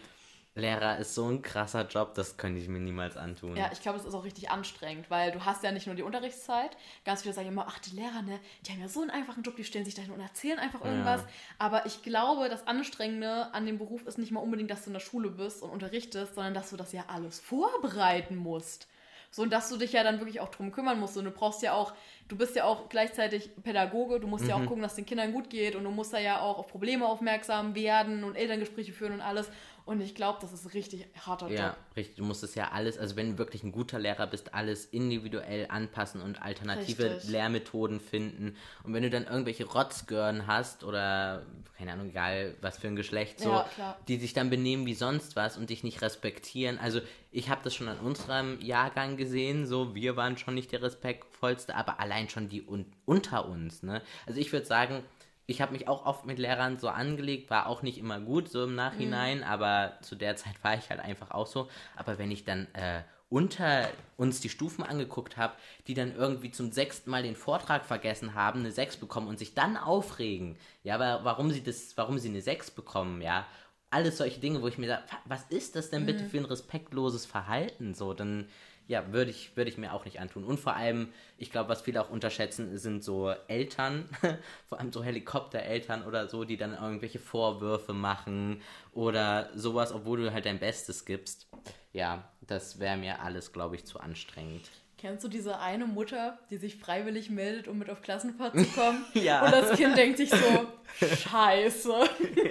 Lehrer ist so ein krasser Job, das könnte ich mir niemals antun. Ja, ich glaube, es ist auch richtig anstrengend, weil du hast ja nicht nur die Unterrichtszeit. Ganz viele sagen immer, ach, die Lehrer, ne, die haben ja so einen einfachen Job, die stellen sich dahin und erzählen einfach irgendwas. Ja. Aber ich glaube, das Anstrengende an dem Beruf ist nicht mal unbedingt, dass du in der Schule bist und unterrichtest, sondern dass du das ja alles vorbereiten musst. So, und dass du dich ja dann wirklich auch drum kümmern musst. Und du brauchst ja auch, du bist ja auch gleichzeitig Pädagoge, du musst mhm. ja auch mhm. gucken, dass es den Kindern gut geht und du musst da ja auch auf Probleme aufmerksam werden und Elterngespräche führen und alles. Und ich glaube, das ist ein richtig harter Job. Ja, richtig. Du musst es ja alles, also wenn du wirklich ein guter Lehrer bist, alles individuell anpassen und alternative richtig. Lehrmethoden finden. Und wenn du dann irgendwelche Rotzgören hast oder, keine Ahnung, egal was für ein Geschlecht, so, ja, die sich dann benehmen wie sonst was und dich nicht respektieren. Also ich habe das schon an unserem Jahrgang gesehen, so, wir waren schon nicht der respektvollste, aber allein schon die un unter uns, ne? Also ich würde sagen, ich habe mich auch oft mit Lehrern so angelegt, war auch nicht immer gut so im Nachhinein, mhm. aber zu der Zeit war ich halt einfach auch so. Aber wenn ich dann äh, unter uns die Stufen angeguckt habe, die dann irgendwie zum sechsten Mal den Vortrag vergessen haben, eine 6 bekommen und sich dann aufregen, ja, aber warum sie das, warum sie eine 6 bekommen, ja, alles solche Dinge, wo ich mir sage, was ist das denn bitte mhm. für ein respektloses Verhalten? So, dann ja, würde ich, würd ich mir auch nicht antun. Und vor allem, ich glaube, was viele auch unterschätzen, sind so Eltern, vor allem so Helikoptereltern oder so, die dann irgendwelche Vorwürfe machen oder sowas, obwohl du halt dein Bestes gibst. Ja, das wäre mir alles, glaube ich, zu anstrengend. Kennst du diese eine Mutter, die sich freiwillig meldet, um mit auf Klassenfahrt zu kommen? ja. Und das Kind denkt sich so, scheiße.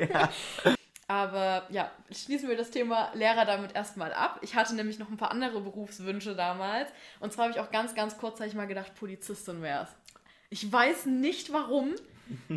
Ja. Aber ja, schließen wir das Thema Lehrer damit erstmal ab. Ich hatte nämlich noch ein paar andere Berufswünsche damals. Und zwar habe ich auch ganz, ganz kurzzeitig mal gedacht, Polizistin wäre es. Ich weiß nicht warum.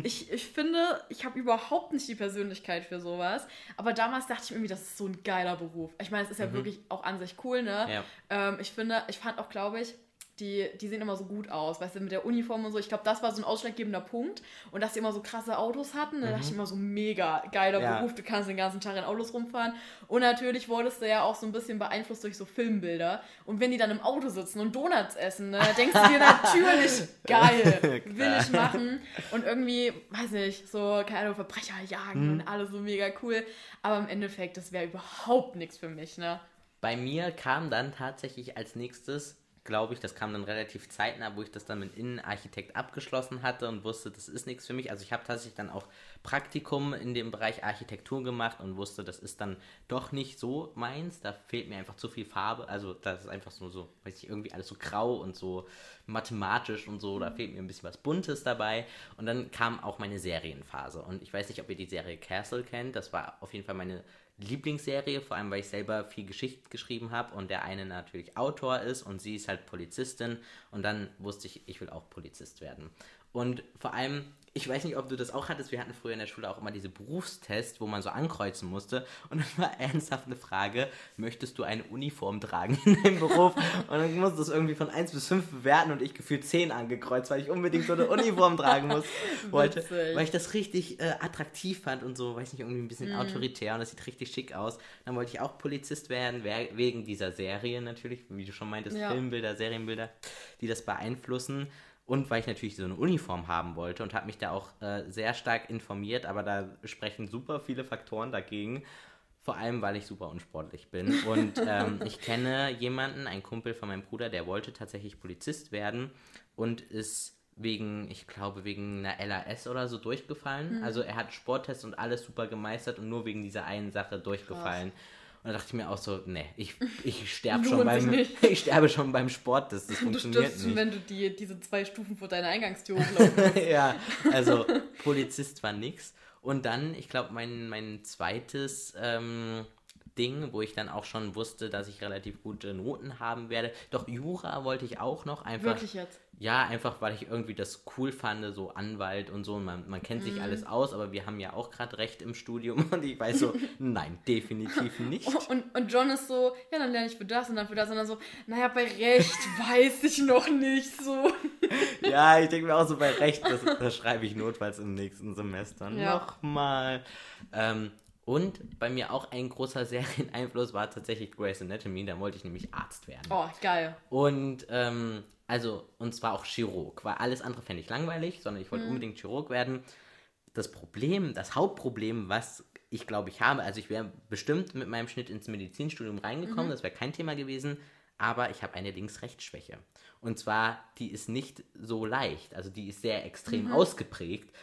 Ich, ich finde, ich habe überhaupt nicht die Persönlichkeit für sowas. Aber damals dachte ich mir irgendwie, das ist so ein geiler Beruf. Ich meine, es ist ja mhm. wirklich auch an sich cool, ne? Ja. Ähm, ich finde, ich fand auch, glaube ich, die, die sehen immer so gut aus, weißt du, mit der Uniform und so. Ich glaube, das war so ein ausschlaggebender Punkt. Und dass sie immer so krasse Autos hatten, mhm. da dachte ich immer so, mega geiler ja. Beruf, du kannst den ganzen Tag in Autos rumfahren. Und natürlich wurdest du ja auch so ein bisschen beeinflusst durch so Filmbilder. Und wenn die dann im Auto sitzen und Donuts essen, ne, denkst du dir natürlich, geil, will ich machen. Und irgendwie, weiß nicht, so, keine Ahnung, Verbrecher jagen mhm. und alles so mega cool. Aber im Endeffekt, das wäre überhaupt nichts für mich, ne? Bei mir kam dann tatsächlich als nächstes glaube ich, das kam dann relativ zeitnah, wo ich das dann mit Innenarchitekt abgeschlossen hatte und wusste, das ist nichts für mich. Also ich habe tatsächlich dann auch Praktikum in dem Bereich Architektur gemacht und wusste, das ist dann doch nicht so meins. Da fehlt mir einfach zu viel Farbe. Also das ist einfach so, so weiß ich, irgendwie alles so grau und so mathematisch und so. Da fehlt mir ein bisschen was Buntes dabei. Und dann kam auch meine Serienphase. Und ich weiß nicht, ob ihr die Serie Castle kennt. Das war auf jeden Fall meine Lieblingsserie, vor allem weil ich selber viel Geschichte geschrieben habe und der eine natürlich Autor ist und sie ist halt Polizistin und dann wusste ich, ich will auch Polizist werden. Und vor allem ich weiß nicht, ob du das auch hattest. Wir hatten früher in der Schule auch immer diese Berufstests, wo man so ankreuzen musste. Und dann war ernsthaft eine Frage: Möchtest du eine Uniform tragen in deinem Beruf? Und dann musste du es irgendwie von 1 bis 5 bewerten und ich gefühlt 10 angekreuzt, weil ich unbedingt so eine Uniform tragen muss, wollte. Weil ich das richtig äh, attraktiv fand und so, weiß nicht, irgendwie ein bisschen mm. autoritär und das sieht richtig schick aus. Dann wollte ich auch Polizist werden, wegen dieser Serie natürlich, wie du schon meintest, ja. Filmbilder, Serienbilder, die das beeinflussen. Und weil ich natürlich so eine Uniform haben wollte und habe mich da auch äh, sehr stark informiert, aber da sprechen super viele Faktoren dagegen. Vor allem, weil ich super unsportlich bin. Und ähm, ich kenne jemanden, einen Kumpel von meinem Bruder, der wollte tatsächlich Polizist werden und ist wegen, ich glaube, wegen einer LAS oder so durchgefallen. Mhm. Also er hat Sporttests und alles super gemeistert und nur wegen dieser einen Sache durchgefallen. Krass. Und da dachte ich mir auch so, nee, ich, ich sterbe schon beim ich sterbe schon beim Sport, das, das funktioniert stirbst nicht. wenn du die, diese zwei Stufen vor deiner Eingangstür hochlaufst. ja, also Polizist war nix. Und dann, ich glaube, mein, mein zweites ähm, Ding, wo ich dann auch schon wusste, dass ich relativ gute Noten haben werde. Doch Jura wollte ich auch noch einfach. Wirklich jetzt? Ja, einfach weil ich irgendwie das cool fand, so Anwalt und so. Man, man kennt sich mm. alles aus, aber wir haben ja auch gerade Recht im Studium und ich weiß so, nein, definitiv nicht. Und, und John ist so, ja, dann lerne ich für das und dann für das und dann so, naja, bei Recht weiß ich noch nicht so. ja, ich denke mir auch so, bei Recht, das, das schreibe ich notfalls im nächsten Semester ja. nochmal. Ähm, und bei mir auch ein großer Serieneinfluss war tatsächlich Grey's Anatomy. Da wollte ich nämlich Arzt werden. Oh, geil. Und ähm, also, und zwar auch Chirurg, weil alles andere fände ich langweilig, sondern ich wollte mhm. unbedingt Chirurg werden. Das Problem, das Hauptproblem, was ich glaube ich habe, also ich wäre bestimmt mit meinem Schnitt ins Medizinstudium reingekommen, mhm. das wäre kein Thema gewesen, aber ich habe eine Links-Rechts-Schwäche. Und zwar, die ist nicht so leicht, also die ist sehr extrem mhm. ausgeprägt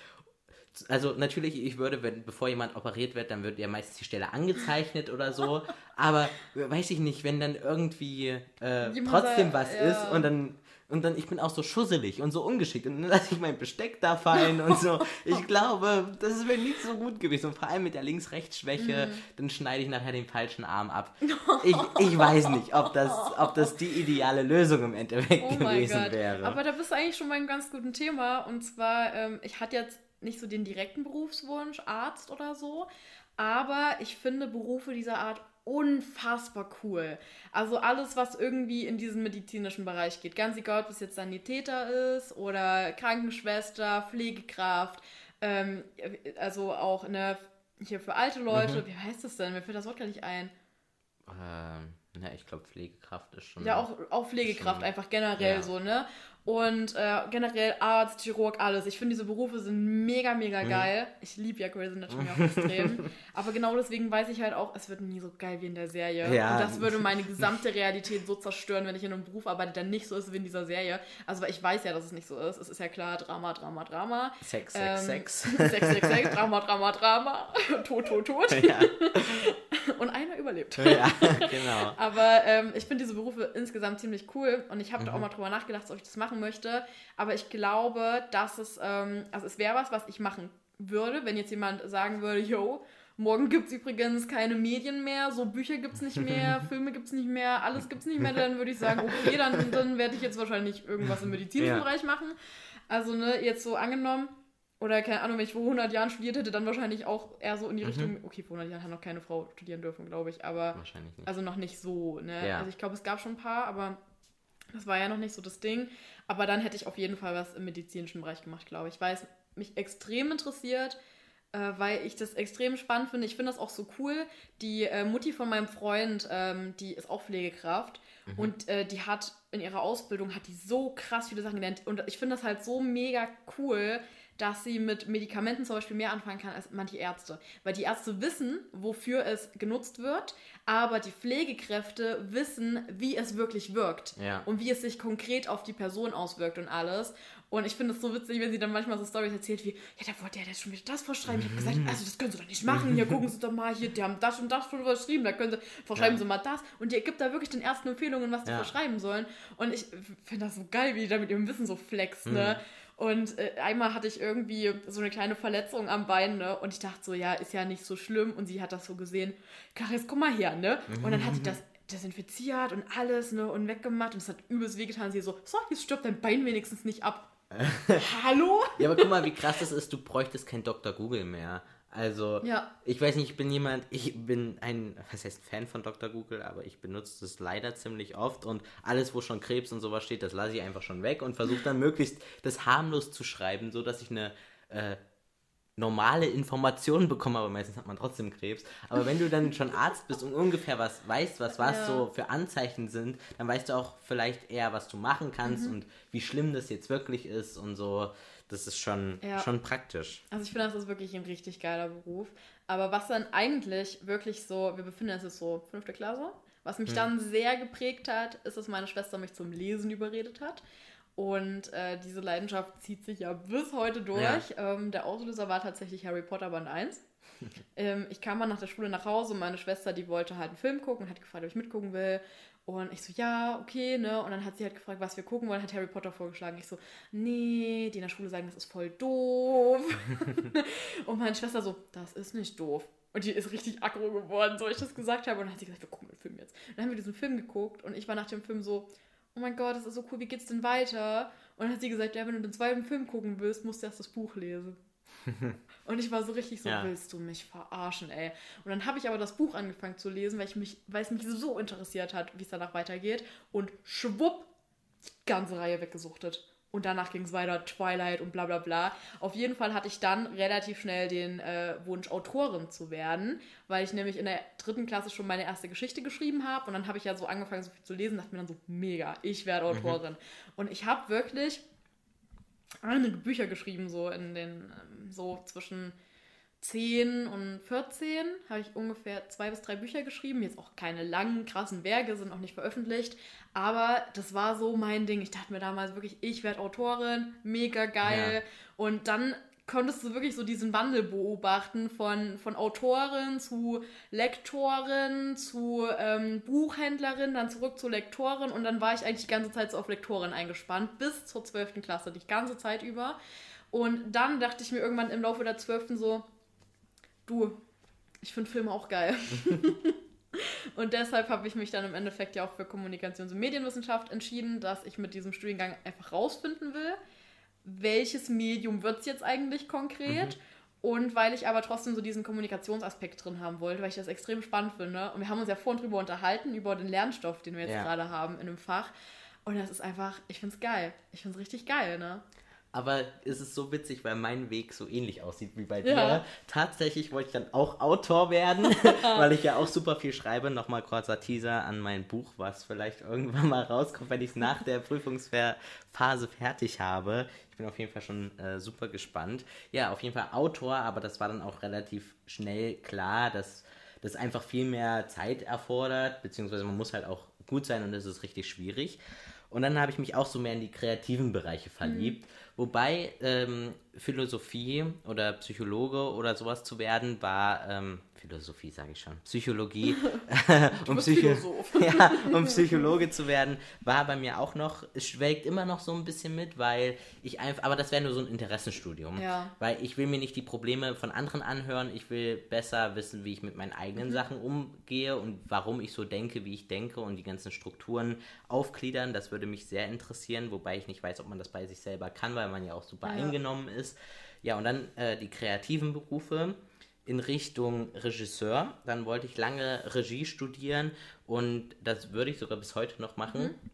also natürlich, ich würde, wenn, bevor jemand operiert wird, dann wird ja meistens die Stelle angezeichnet oder so. Aber weiß ich nicht, wenn dann irgendwie äh, trotzdem was ja. ist und dann und dann, ich bin auch so schusselig und so ungeschickt. Und dann lasse ich mein Besteck da fallen und so. Ich glaube, das ist mir nicht so gut gewesen. Und vor allem mit der Links-Rechts-Schwäche, mhm. dann schneide ich nachher den falschen Arm ab. Ich, ich weiß nicht, ob das, ob das die ideale Lösung im Endeffekt oh gewesen wäre. Aber da bist du eigentlich schon bei einem ganz guten Thema. Und zwar, ähm, ich hatte jetzt nicht so den direkten Berufswunsch, Arzt oder so. Aber ich finde Berufe dieser Art unfassbar cool. Also alles, was irgendwie in diesen medizinischen Bereich geht. Ganz egal, ob es jetzt Sanitäter ist oder Krankenschwester, Pflegekraft, ähm, also auch eine, hier für alte Leute, mhm. wie heißt das denn? Mir fällt das Wort gar nicht ein. Ähm, ja, ich glaube, Pflegekraft ist schon. Ja, auch, auch Pflegekraft, einfach generell ja. so, ne? Und äh, generell Arzt, Chirurg, alles. Ich finde, diese Berufe sind mega, mega mhm. geil. Ich liebe ja Grey's Anatomy auch extrem. Aber genau deswegen weiß ich halt auch, es wird nie so geil wie in der Serie. Ja. Und das würde meine gesamte Realität so zerstören, wenn ich in einem Beruf arbeite, der nicht so ist wie in dieser Serie. Also, weil ich weiß ja, dass es nicht so ist. Es ist ja klar, Drama, Drama, Drama. Sex, Sex, ähm, Sex. Sex, Sex, Sex, Drama, Drama, Drama. Tod, Tod, Tod. Ja. Und einer überlebt. Ja, genau. Aber ähm, ich finde diese Berufe insgesamt ziemlich cool und ich habe mhm. da auch mal drüber nachgedacht, ob ich das machen möchte. Aber ich glaube, dass es, ähm, also es wäre was, was ich machen würde, wenn jetzt jemand sagen würde, yo, morgen gibt es übrigens keine Medien mehr, so Bücher gibt es nicht mehr, Filme gibt es nicht mehr, alles gibt es nicht mehr, dann würde ich sagen, okay, dann, dann werde ich jetzt wahrscheinlich irgendwas im medizinischen ja. Bereich machen. Also, ne, jetzt so angenommen, oder keine Ahnung, wenn ich vor 100 Jahren studiert hätte, dann wahrscheinlich auch eher so in die mhm. Richtung, okay, vor 100 Jahren hat noch keine Frau studieren dürfen, glaube ich, aber wahrscheinlich nicht. also noch nicht so, ne? Ja. Also ich glaube, es gab schon ein paar, aber Das war ja noch nicht so das Ding. Aber dann hätte ich auf jeden Fall was im medizinischen Bereich gemacht, glaube ich, weil es mich extrem interessiert, äh, weil ich das extrem spannend finde. Ich finde das auch so cool. Die äh, Mutti von meinem Freund, ähm, die ist auch Pflegekraft mhm. und äh, die hat in ihrer Ausbildung hat die so krass viele Sachen gelernt und ich finde das halt so mega cool, dass sie mit Medikamenten zum Beispiel mehr anfangen kann als manche Ärzte. Weil die Ärzte wissen, wofür es genutzt wird, aber die Pflegekräfte wissen, wie es wirklich wirkt ja. und wie es sich konkret auf die Person auswirkt und alles. Und ich finde es so witzig, wenn sie dann manchmal so Stories erzählt wie, ja, da wollte der jetzt schon wieder das verschreiben. Ich habe gesagt, also das können sie doch nicht machen. Hier gucken Sie doch mal, hier, die haben das und das schon verschrieben. Da können sie, verschreiben ja. Sie mal das. Und die gibt da wirklich den ersten Empfehlungen, was die ja. verschreiben sollen. Und ich finde das so geil, wie die da mit ihrem Wissen so flext, ne? Mhm. Und äh, einmal hatte ich irgendwie so eine kleine Verletzung am Bein, ne? Und ich dachte so, ja, ist ja nicht so schlimm. Und sie hat das so gesehen. Karis, komm mal her, ne? Und dann hat sie das desinfiziert und alles, ne? Und weggemacht. Und es hat übelst wehgetan. Sie so, so, jetzt stirbt dein Bein wenigstens nicht ab. Hallo? Ja, aber guck mal, wie krass das ist, du bräuchtest kein Dr. Google mehr. Also, ja. ich weiß nicht, ich bin jemand, ich bin ein, was heißt Fan von Dr. Google, aber ich benutze das leider ziemlich oft und alles, wo schon Krebs und sowas steht, das lasse ich einfach schon weg und versuche dann möglichst das harmlos zu schreiben, so dass ich eine äh, normale Informationen bekommen, aber meistens hat man trotzdem Krebs. Aber wenn du dann schon Arzt bist und ungefähr was weißt, was was ja. so für Anzeichen sind, dann weißt du auch vielleicht eher, was du machen kannst mhm. und wie schlimm das jetzt wirklich ist und so. Das ist schon, ja. schon praktisch. Also ich finde, das ist wirklich ein richtig geiler Beruf. Aber was dann eigentlich wirklich so, wir befinden uns jetzt so fünfte Klasse, was mich hm. dann sehr geprägt hat, ist, dass meine Schwester mich zum Lesen überredet hat. Und äh, diese Leidenschaft zieht sich ja bis heute durch. Ja. Ähm, der Auslöser war tatsächlich Harry Potter Band 1. ähm, ich kam mal nach der Schule nach Hause und meine Schwester, die wollte halt einen Film gucken hat gefragt, ob ich mitgucken will. Und ich so, ja, okay, ne? Und dann hat sie halt gefragt, was wir gucken wollen, hat Harry Potter vorgeschlagen. Ich so, nee, die in der Schule sagen, das ist voll doof. und meine Schwester so, das ist nicht doof. Und die ist richtig aggro geworden, so ich das gesagt habe. Und dann hat sie gesagt, wir gucken den Film jetzt. Und dann haben wir diesen Film geguckt und ich war nach dem Film so, oh mein Gott, das ist so cool, wie geht's denn weiter? Und dann hat sie gesagt, ja, wenn du den zweiten Film gucken willst, musst du erst das Buch lesen. und ich war so richtig so, ja. willst du mich verarschen, ey? Und dann habe ich aber das Buch angefangen zu lesen, weil, ich mich, weil es mich so interessiert hat, wie es danach weitergeht. Und schwupp, die ganze Reihe weggesuchtet. Und danach ging es weiter, Twilight und bla bla bla. Auf jeden Fall hatte ich dann relativ schnell den äh, Wunsch, Autorin zu werden, weil ich nämlich in der dritten Klasse schon meine erste Geschichte geschrieben habe. Und dann habe ich ja so angefangen, so viel zu lesen, dachte mir dann so, mega, ich werde mhm. Autorin. Mhm. Und ich habe wirklich einige Bücher geschrieben, so in den, ähm, so zwischen 10 und 14 habe ich ungefähr zwei bis drei Bücher geschrieben. Jetzt auch keine langen, krassen Werke, sind auch nicht veröffentlicht. Aber das war so mein Ding. Ich dachte mir damals wirklich, ich werde Autorin, mega geil. Ja. Und dann konntest du wirklich so diesen Wandel beobachten von, von Autorin zu Lektorin zu ähm, Buchhändlerin, dann zurück zu Lektorin und dann war ich eigentlich die ganze Zeit so auf Lektorin eingespannt, bis zur 12. Klasse, die ganze Zeit über. Und dann dachte ich mir irgendwann im Laufe der 12. so, du, ich finde Filme auch geil. und deshalb habe ich mich dann im Endeffekt ja auch für Kommunikations- und Medienwissenschaft entschieden, dass ich mit diesem Studiengang einfach rausfinden will, welches Medium wird es jetzt eigentlich konkret. Mhm. Und weil ich aber trotzdem so diesen Kommunikationsaspekt drin haben wollte, weil ich das extrem spannend finde. Und wir haben uns ja vorhin drüber unterhalten, über den Lernstoff, den wir jetzt ja. gerade haben in einem Fach. Und das ist einfach, ich finde es geil. Ich finde es richtig geil, ne? aber es ist so witzig, weil mein Weg so ähnlich aussieht wie bei dir. Ja. Tatsächlich wollte ich dann auch Autor werden, weil ich ja auch super viel schreibe. Nochmal kurzer Teaser an mein Buch, was vielleicht irgendwann mal rauskommt, wenn ich es nach der Prüfungsphase fertig habe. Ich bin auf jeden Fall schon äh, super gespannt. Ja, auf jeden Fall Autor, aber das war dann auch relativ schnell klar, dass das einfach viel mehr Zeit erfordert, beziehungsweise man muss halt auch gut sein und das ist richtig schwierig. Und dann habe ich mich auch so mehr in die kreativen Bereiche verliebt. Mhm. Wobei ähm, Philosophie oder Psychologe oder sowas zu werden, war ähm, Philosophie sage ich schon, Psychologie, um, Psycho ja, um Psychologe zu werden, war bei mir auch noch, es schwelgt immer noch so ein bisschen mit, weil ich einfach, aber das wäre nur so ein Interessenstudium, ja. weil ich will mir nicht die Probleme von anderen anhören, ich will besser wissen, wie ich mit meinen eigenen mhm. Sachen umgehe und warum ich so denke, wie ich denke und die ganzen Strukturen aufgliedern, das würde mich sehr interessieren, wobei ich nicht weiß, ob man das bei sich selber kann, weil man ja auch super ja. eingenommen ist. Ja, und dann äh, die kreativen Berufe in Richtung Regisseur. Dann wollte ich lange Regie studieren und das würde ich sogar bis heute noch machen. Mhm.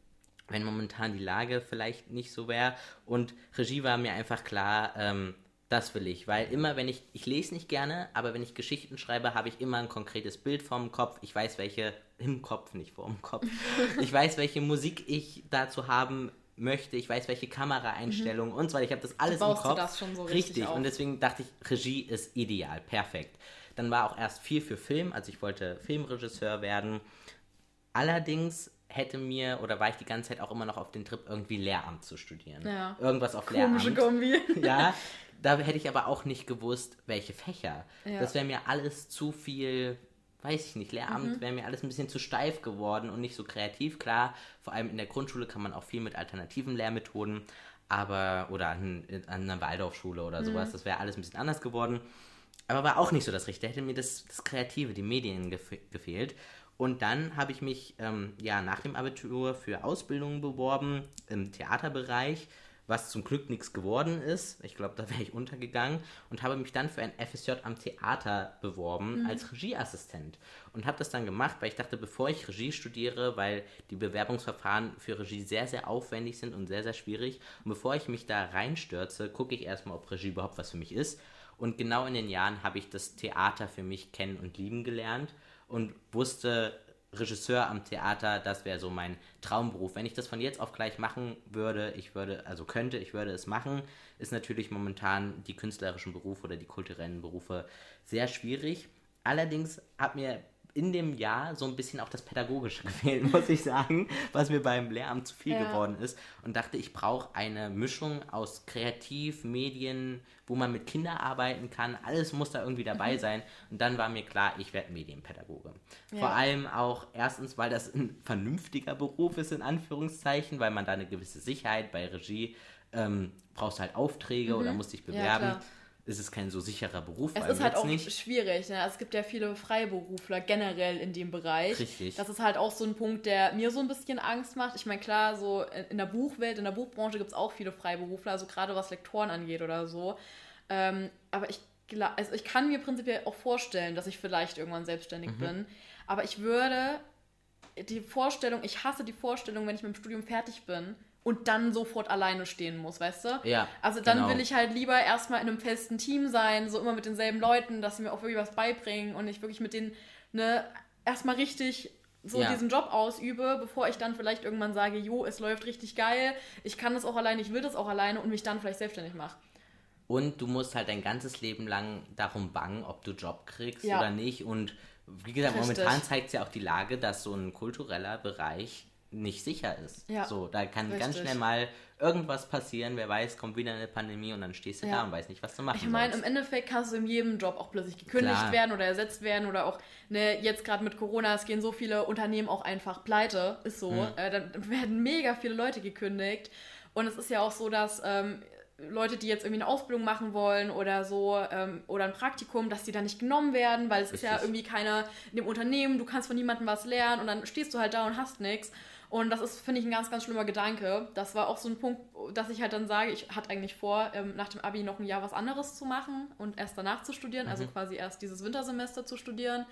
wenn momentan die Lage vielleicht nicht so wäre. Und Regie war mir einfach klar, ähm, das will ich, weil immer wenn ich, ich lese nicht gerne, aber wenn ich Geschichten schreibe, habe ich immer ein konkretes Bild vorm Kopf. Ich weiß, welche, im Kopf, nicht vorm Kopf. ich weiß, welche Musik ich dazu haben möchte, ich weiß, welche Kameraeinstellungen mhm. und so weiter. Ich habe das alles du im Kopf. Du das schon so richtig. richtig. Und deswegen dachte ich, Regie ist ideal, perfekt. Dann war auch erst viel für Film, also ich wollte Filmregisseur werden. Allerdings hätte mir oder war ich die ganze Zeit auch immer noch auf den Trip, irgendwie Lehramt zu studieren. Ja. Irgendwas auf Komische Lehramt. Kombi. Ja, da hätte ich aber auch nicht gewusst, welche Fächer. Ja. Das wäre mir alles zu viel, weiß ich nicht, Lehramt mhm. wäre mir alles ein bisschen zu steif geworden und nicht so kreativ. Klar, vor allem in der Grundschule kann man auch viel mit alternativen Lehrmethoden, aber, oder an, an einer Waldorfschule oder mhm. sowas, das wäre alles ein bisschen anders geworden. Aber war auch nicht so das Richtige. Hätte mir das, das Kreative, die Medien gef gefehlt. Und dann habe ich mich ähm, ja, nach dem Abitur für Ausbildungen beworben im Theaterbereich, was zum Glück nichts geworden ist. Ich glaube, da wäre ich untergegangen und habe mich dann für ein FSJ am Theater beworben mhm. als Regieassistent. Und habe das dann gemacht, weil ich dachte, bevor ich Regie studiere, weil die Bewerbungsverfahren für Regie sehr, sehr aufwendig sind und sehr, sehr schwierig. Und bevor ich mich da reinstürze, gucke ich erstmal, ob Regie überhaupt was für mich ist. Und genau in den Jahren habe ich das Theater für mich kennen und lieben gelernt und wusste, Regisseur am Theater, das wäre so mein Traumberuf. Wenn ich das von jetzt auf gleich machen würde, ich würde, also könnte, ich würde es machen, ist natürlich momentan die künstlerischen Berufe oder die kulturellen Berufe sehr schwierig. Allerdings hat mir in dem Jahr so ein bisschen auch das Pädagogische gefehlt, muss ich sagen, was mir beim Lehramt zu viel ja. geworden ist. Und dachte, ich brauche eine Mischung aus Kreativ, Medien, wo man mit Kindern arbeiten kann. Alles muss da irgendwie dabei mhm. sein. Und dann war mir klar, ich werde Medienpädagoge. Ja. Vor allem auch erstens, weil das ein vernünftiger Beruf ist, in Anführungszeichen, weil man da eine gewisse Sicherheit bei Regie ähm, brauchst halt Aufträge mhm. oder musst dich bewerben. Ja, ist es kein so sicherer Beruf. Es ist halt auch nicht. schwierig. Ne? Es gibt ja viele Freiberufler generell in dem Bereich. Richtig. Das ist halt auch so ein Punkt, der mir so ein bisschen Angst macht. Ich meine, klar, so in der Buchwelt, in der Buchbranche gibt es auch viele Freiberufler, also gerade was Lektoren angeht oder so. Ähm, aber ich, also ich kann mir prinzipiell auch vorstellen, dass ich vielleicht irgendwann selbstständig mhm. bin. Aber ich würde die Vorstellung, ich hasse die Vorstellung, wenn ich mit dem Studium fertig bin und dann sofort alleine stehen muss, weißt du? Ja. Also dann genau. will ich halt lieber erstmal in einem festen Team sein, so immer mit denselben Leuten, dass sie mir auch wirklich was beibringen und ich wirklich mit denen ne, erstmal richtig so ja. diesen Job ausübe, bevor ich dann vielleicht irgendwann sage, jo, es läuft richtig geil, ich kann das auch alleine, ich will das auch alleine und mich dann vielleicht selbstständig mache. Und du musst halt dein ganzes Leben lang darum bangen, ob du Job kriegst ja. oder nicht. Und wie gesagt, Richtig. momentan zeigt es ja auch die Lage, dass so ein kultureller Bereich nicht sicher ist. Ja, so, da kann richtig. ganz schnell mal irgendwas passieren, wer weiß, kommt wieder eine Pandemie und dann stehst du ja. da und weißt nicht, was du machen Ich meine, im Endeffekt kannst du in jedem Job auch plötzlich gekündigt Klar. werden oder ersetzt werden oder auch, ne, jetzt gerade mit Corona, es gehen so viele Unternehmen auch einfach pleite, ist so. Hm. Äh, dann werden mega viele Leute gekündigt. Und es ist ja auch so, dass ähm, Leute, die jetzt irgendwie eine Ausbildung machen wollen oder so ähm, oder ein Praktikum, dass die da nicht genommen werden, weil es Richtig. ist ja irgendwie keiner in dem Unternehmen, du kannst von niemandem was lernen und dann stehst du halt da und hast nichts. Und das ist, finde ich, ein ganz, ganz schlimmer Gedanke. Das war auch so ein Punkt, dass ich halt dann sage, ich hatte eigentlich vor, ähm, nach dem Abi noch ein Jahr was anderes zu machen und erst danach zu studieren, also mhm. also quasi erst dieses Wintersemester zu studieren.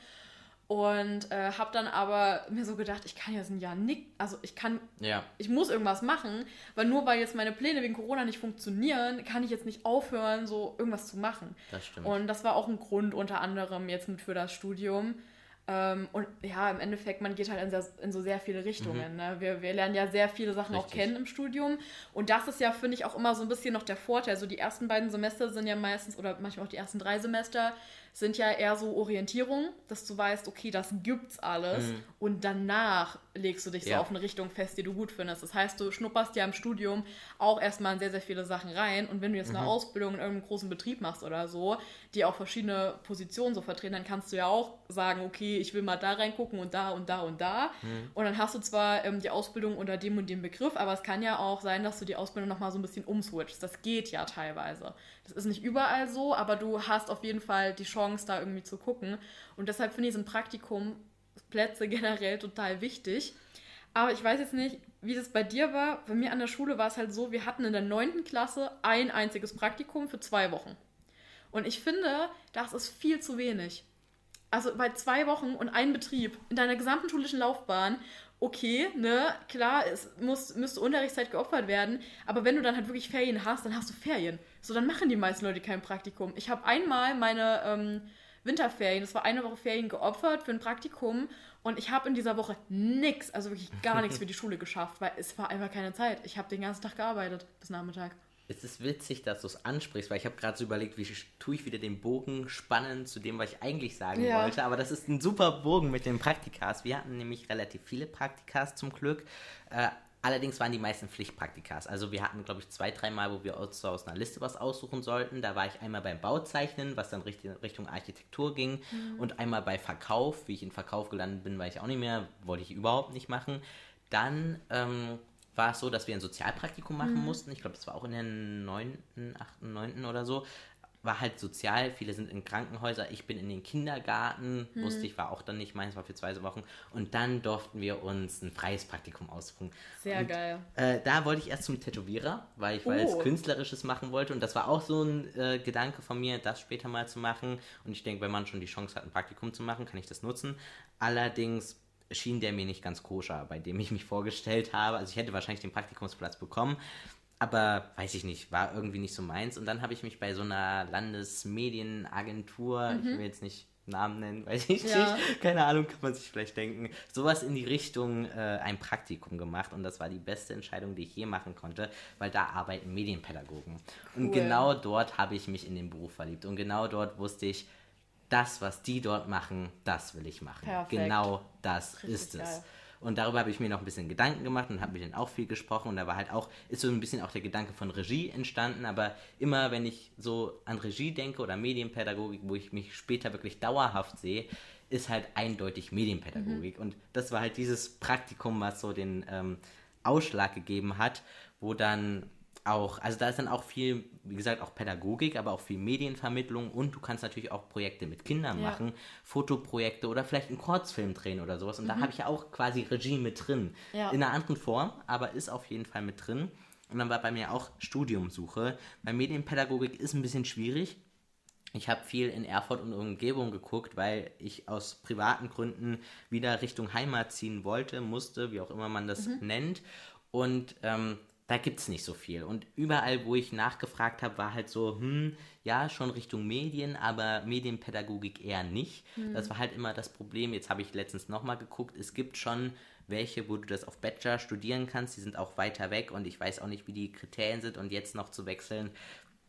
Und äh, habe dann aber mir so gedacht, ich kann jetzt ein Jahr nicht, also ich kann, ja. ich muss irgendwas machen, weil nur weil jetzt meine Pläne wegen Corona nicht funktionieren, kann ich jetzt nicht aufhören, so irgendwas zu machen. Das stimmt. Und das war auch ein Grund unter anderem jetzt mit für das Studium. Ähm, und ja, im Endeffekt, man geht halt in, sehr, in so sehr viele Richtungen. Mhm. Ne? Wir, wir lernen ja sehr viele Sachen Richtig. auch kennen im Studium. Und das ist ja, finde ich, auch immer so ein bisschen noch der Vorteil. Also die ersten beiden Semester sind ja meistens, oder manchmal auch die ersten drei Semester, sind ja eher so Orientierung, dass du weißt, okay, das gibt's alles. Mhm. Und danach legst du dich ja. so auf eine Richtung fest, die du gut findest. Das heißt, du schnupperst ja im Studium auch erstmal in sehr, sehr viele Sachen rein. Und wenn du jetzt mhm. eine Ausbildung in irgendeinem großen Betrieb machst oder so, die auch verschiedene Positionen so vertreten, dann kannst du ja auch sagen, okay, ich will mal da reingucken und da und da und da. Mhm. Und dann hast du zwar ähm, die Ausbildung unter dem und dem Begriff, aber es kann ja auch sein, dass du die Ausbildung nochmal so ein bisschen umswitchst. Das geht ja teilweise. Das ist nicht überall so, aber du hast auf jeden Fall die Chance, da irgendwie zu gucken. Und deshalb finde ich so ein Praktikum Plätze generell total wichtig. Aber ich weiß jetzt nicht, wie das bei dir war. Bei mir an der Schule war es halt so, wir hatten in der 9. Klasse ein einziges Praktikum für zwei Wochen. Und ich finde, das ist viel zu wenig. Also bei zwei Wochen und ein Betrieb in deiner gesamten schulischen Laufbahn okay, ne, klar, es muss, müsste Unterrichtszeit geopfert werden, aber wenn du dann halt wirklich Ferien hast, dann hast du Ferien. So, dann machen die meisten Leute kein Praktikum. Ich habe einmal meine ähm, Winterferien, das war eine Woche Ferien geopfert für ein Praktikum und ich habe in dieser Woche nichts, also wirklich gar nichts für die Schule geschafft, weil es war einfach keine Zeit. Ich habe den ganzen Tag gearbeitet bis Nachmittag. Es ist witzig, dass du es ansprichst, weil ich habe gerade so überlegt, wie tue ich wieder den Bogen spannen zu dem, was ich eigentlich sagen ja. wollte. Aber das ist ein super Bogen mit den Praktikas. Wir hatten nämlich relativ viele Praktikas zum Glück. Äh, allerdings waren die meisten Pflichtpraktikas. Also wir hatten, glaube ich, zwei, dreimal, wo wir uns so aus einer Liste was aussuchen sollten. Da war ich einmal beim Bauzeichnen, was dann Richtung Architektur ging. Mhm. Und einmal bei Verkauf. Wie ich in Verkauf gelandet bin, weiß ich auch nicht mehr. Wollte ich überhaupt nicht machen. Dann... Ähm, war es so, dass wir ein Sozialpraktikum machen mhm. mussten. Ich glaube, das war auch in der 9., 8., 9. oder so. War halt sozial, viele sind in Krankenhäuser, ich bin in den Kindergarten, mhm. wusste ich, war auch dann nicht meins, war für zwei Wochen. Und dann durften wir uns ein freies Praktikum aussuchen. Sehr und, geil. Äh, da wollte ich erst zum Tätowierer, weil ich oh. was Künstlerisches machen wollte. Und das war auch so ein äh, Gedanke von mir, das später mal zu machen. Und ich denke, wenn man schon die Chance hat, ein Praktikum zu machen, kann ich das nutzen. Allerdings schien der mir nicht ganz koscher, bei dem ich mich vorgestellt habe. Also ich hätte wahrscheinlich den Praktikumsplatz bekommen, aber weiß ich nicht, war irgendwie nicht so meins. Und dann habe ich mich bei so einer Landesmedienagentur, mhm. ich will jetzt nicht Namen nennen, weiß ich ja. nicht, keine Ahnung, kann man sich vielleicht denken, sowas in die Richtung äh, ein Praktikum gemacht und das war die beste Entscheidung, die ich je machen konnte, weil da arbeiten Medienpädagogen. Cool. Und genau dort habe ich mich in den Beruf verliebt und genau dort wusste ich, das, was die dort machen, das will ich machen. Perfekt. Genau das Richtig ist es. Geil. Und darüber habe ich mir noch ein bisschen Gedanken gemacht und habe mit denen auch viel gesprochen. Und da war halt auch, ist so ein bisschen auch der Gedanke von Regie entstanden. Aber immer, wenn ich so an Regie denke oder Medienpädagogik, wo ich mich später wirklich dauerhaft sehe, ist halt eindeutig Medienpädagogik. Mhm. Und das war halt dieses Praktikum, was so den ähm, Ausschlag gegeben hat, wo dann auch, also da ist dann auch viel, wie gesagt, auch Pädagogik, aber auch viel Medienvermittlung und du kannst natürlich auch Projekte mit Kindern ja. machen, Fotoprojekte oder vielleicht einen Kurzfilm drehen oder sowas. Und mhm. da habe ich ja auch quasi Regie mit drin. Ja. In einer anderen Form, aber ist auf jeden Fall mit drin. Und dann war bei mir auch Studiumsuche. Bei Medienpädagogik ist ein bisschen schwierig. Ich habe viel in Erfurt und Umgebung geguckt, weil ich aus privaten Gründen wieder Richtung Heimat ziehen wollte, musste, wie auch immer man das mhm. nennt. Und ähm, da gibt es nicht so viel. Und überall, wo ich nachgefragt habe, war halt so, hm, ja, schon Richtung Medien, aber Medienpädagogik eher nicht. Mhm. Das war halt immer das Problem. Jetzt habe ich letztens nochmal geguckt, es gibt schon welche, wo du das auf Bachelor studieren kannst, die sind auch weiter weg und ich weiß auch nicht, wie die Kriterien sind und jetzt noch zu wechseln,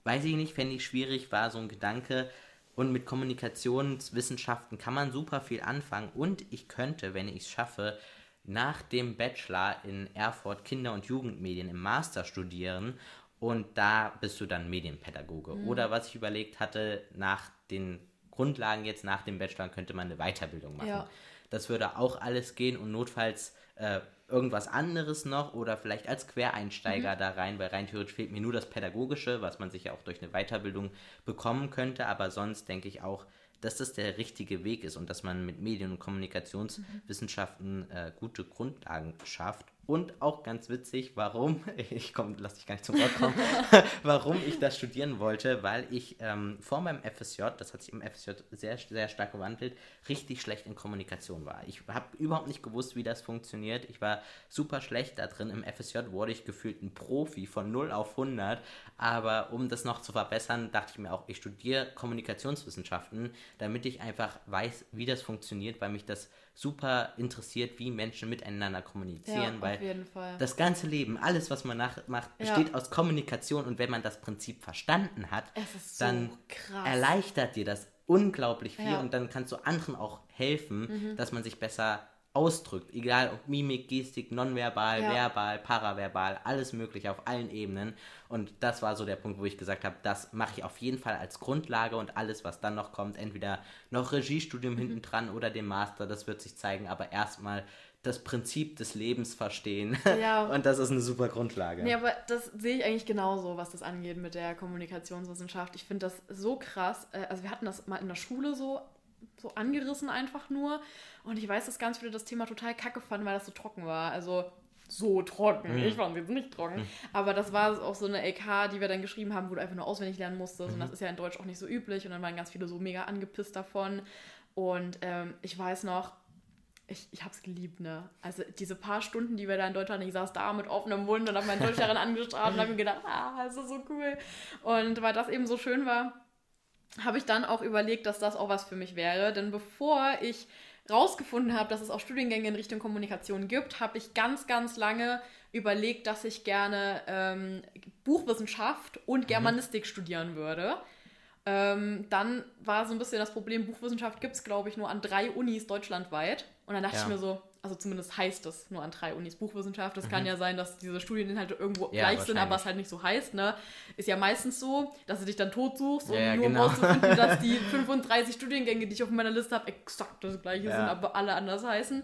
weiß ich nicht, fände ich schwierig, war so ein Gedanke. Und mit Kommunikationswissenschaften kann man super viel anfangen und ich könnte, wenn ich es schaffe, nach dem Bachelor in Erfurt Kinder- und Jugendmedien im Master studieren und da bist du dann Medienpädagoge. Mhm. Oder was ich überlegt hatte, nach den Grundlagen jetzt nach dem Bachelor könnte man eine Weiterbildung machen. Ja. Das würde auch alles gehen und notfalls äh, irgendwas anderes noch oder vielleicht als Quereinsteiger mhm. da rein, weil rein theoretisch fehlt mir nur das Pädagogische, was man sich ja auch durch eine Weiterbildung bekommen könnte, aber sonst denke ich auch, dass das der richtige Weg ist und dass man mit Medien- und Kommunikationswissenschaften äh, gute Grundlagen schafft und auch ganz witzig, warum, ich komm, lass dich gar nicht zum Wort kommen, warum ich das studieren wollte, weil ich ähm, vor meinem FSJ, das hat sich im FSJ sehr, sehr stark gewandelt, richtig schlecht in Kommunikation war. Ich habe überhaupt nicht gewusst, wie das funktioniert. Ich war super schlecht da drin. Im FSJ wurde ich gefühlt ein Profi von 0 auf 100. Aber um das noch zu verbessern, dachte ich mir auch, ich studiere Kommunikationswissenschaften, damit ich einfach weiß, wie das funktioniert, weil mich das super interessiert, wie Menschen miteinander kommunizieren, ja, weil das ganze Leben, alles, was man nach, macht, besteht ja. aus Kommunikation und wenn man das Prinzip verstanden hat, so dann krass. erleichtert dir das unglaublich viel ja. und dann kannst du anderen auch helfen, mhm. dass man sich besser ausdrückt, egal ob Mimik, Gestik, nonverbal, ja. verbal, paraverbal, alles mögliche auf allen Ebenen. Und das war so der Punkt, wo ich gesagt habe, das mache ich auf jeden Fall als Grundlage und alles, was dann noch kommt, entweder noch Regiestudium mhm. hinten dran oder dem Master, das wird sich zeigen, aber erstmal das Prinzip des Lebens verstehen. Ja. Und das ist eine super Grundlage. Nee, aber das sehe ich eigentlich genauso, was das angeht mit der Kommunikationswissenschaft. Ich finde das so krass. Äh, also wir hatten das mal in der Schule so so angerissen einfach nur. Und ich weiß, dass ganz viele das Thema total kacke fanden, weil das so trocken war. Also so trocken. Mhm. Ich fand es jetzt nicht trocken. Mhm. Aber das war auch so eine LK, die wir dann geschrieben haben, wo du einfach nur auswendig lernen musstest. Mhm. Und das ist ja in Deutsch auch nicht so üblich. Und dann waren ganz viele so mega angepisst davon. Und ähm, ich weiß noch, ich, ich habe es geliebt, ne? Also diese paar Stunden, die wir da in Deutschland, ich saß da mit offenem Mund und habe meinen Deutscherin angestrahlt und habe mir gedacht, ah, das ist so cool. Und weil das eben so schön war, habe ich dann auch überlegt, dass das auch was für mich wäre. Denn bevor ich rausgefunden habe, dass es auch Studiengänge in Richtung Kommunikation gibt, habe ich ganz, ganz lange überlegt, dass ich gerne ähm, Buchwissenschaft und mhm. Germanistik mhm. studieren würde. Ähm, dann war so ein bisschen das Problem, Buchwissenschaft gibt es, glaube ich, nur an drei Unis deutschlandweit. Und dann dachte ja. ich mir so, also zumindest heißt es nur an drei Unis Buchwissenschaft. Es mhm. kann ja sein, dass diese Studieninhalte irgendwo ja, gleich sind, aber es halt nicht so heißt. Ne? Ist ja meistens so, dass du dich dann tot suchst, um ja, nur genau. rauszufinden, dass die 35 Studiengänge, die ich auf meiner Liste habe, exakt das gleiche sind, aber alle anders heißen.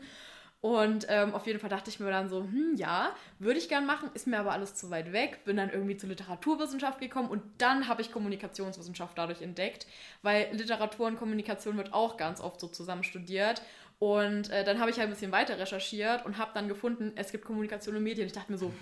Und ähm, auf jeden Fall dachte ich mir dann so, hm, ja, würde ich gern machen, ist mir aber alles zu weit weg. Bin dann irgendwie zur Literaturwissenschaft gekommen und dann habe ich Kommunikationswissenschaft dadurch entdeckt, weil Literatur und Kommunikation wird auch ganz oft so zusammen studiert. Und äh, dann habe ich halt ein bisschen weiter recherchiert und habe dann gefunden, es gibt Kommunikation und Medien. Ich dachte mir so,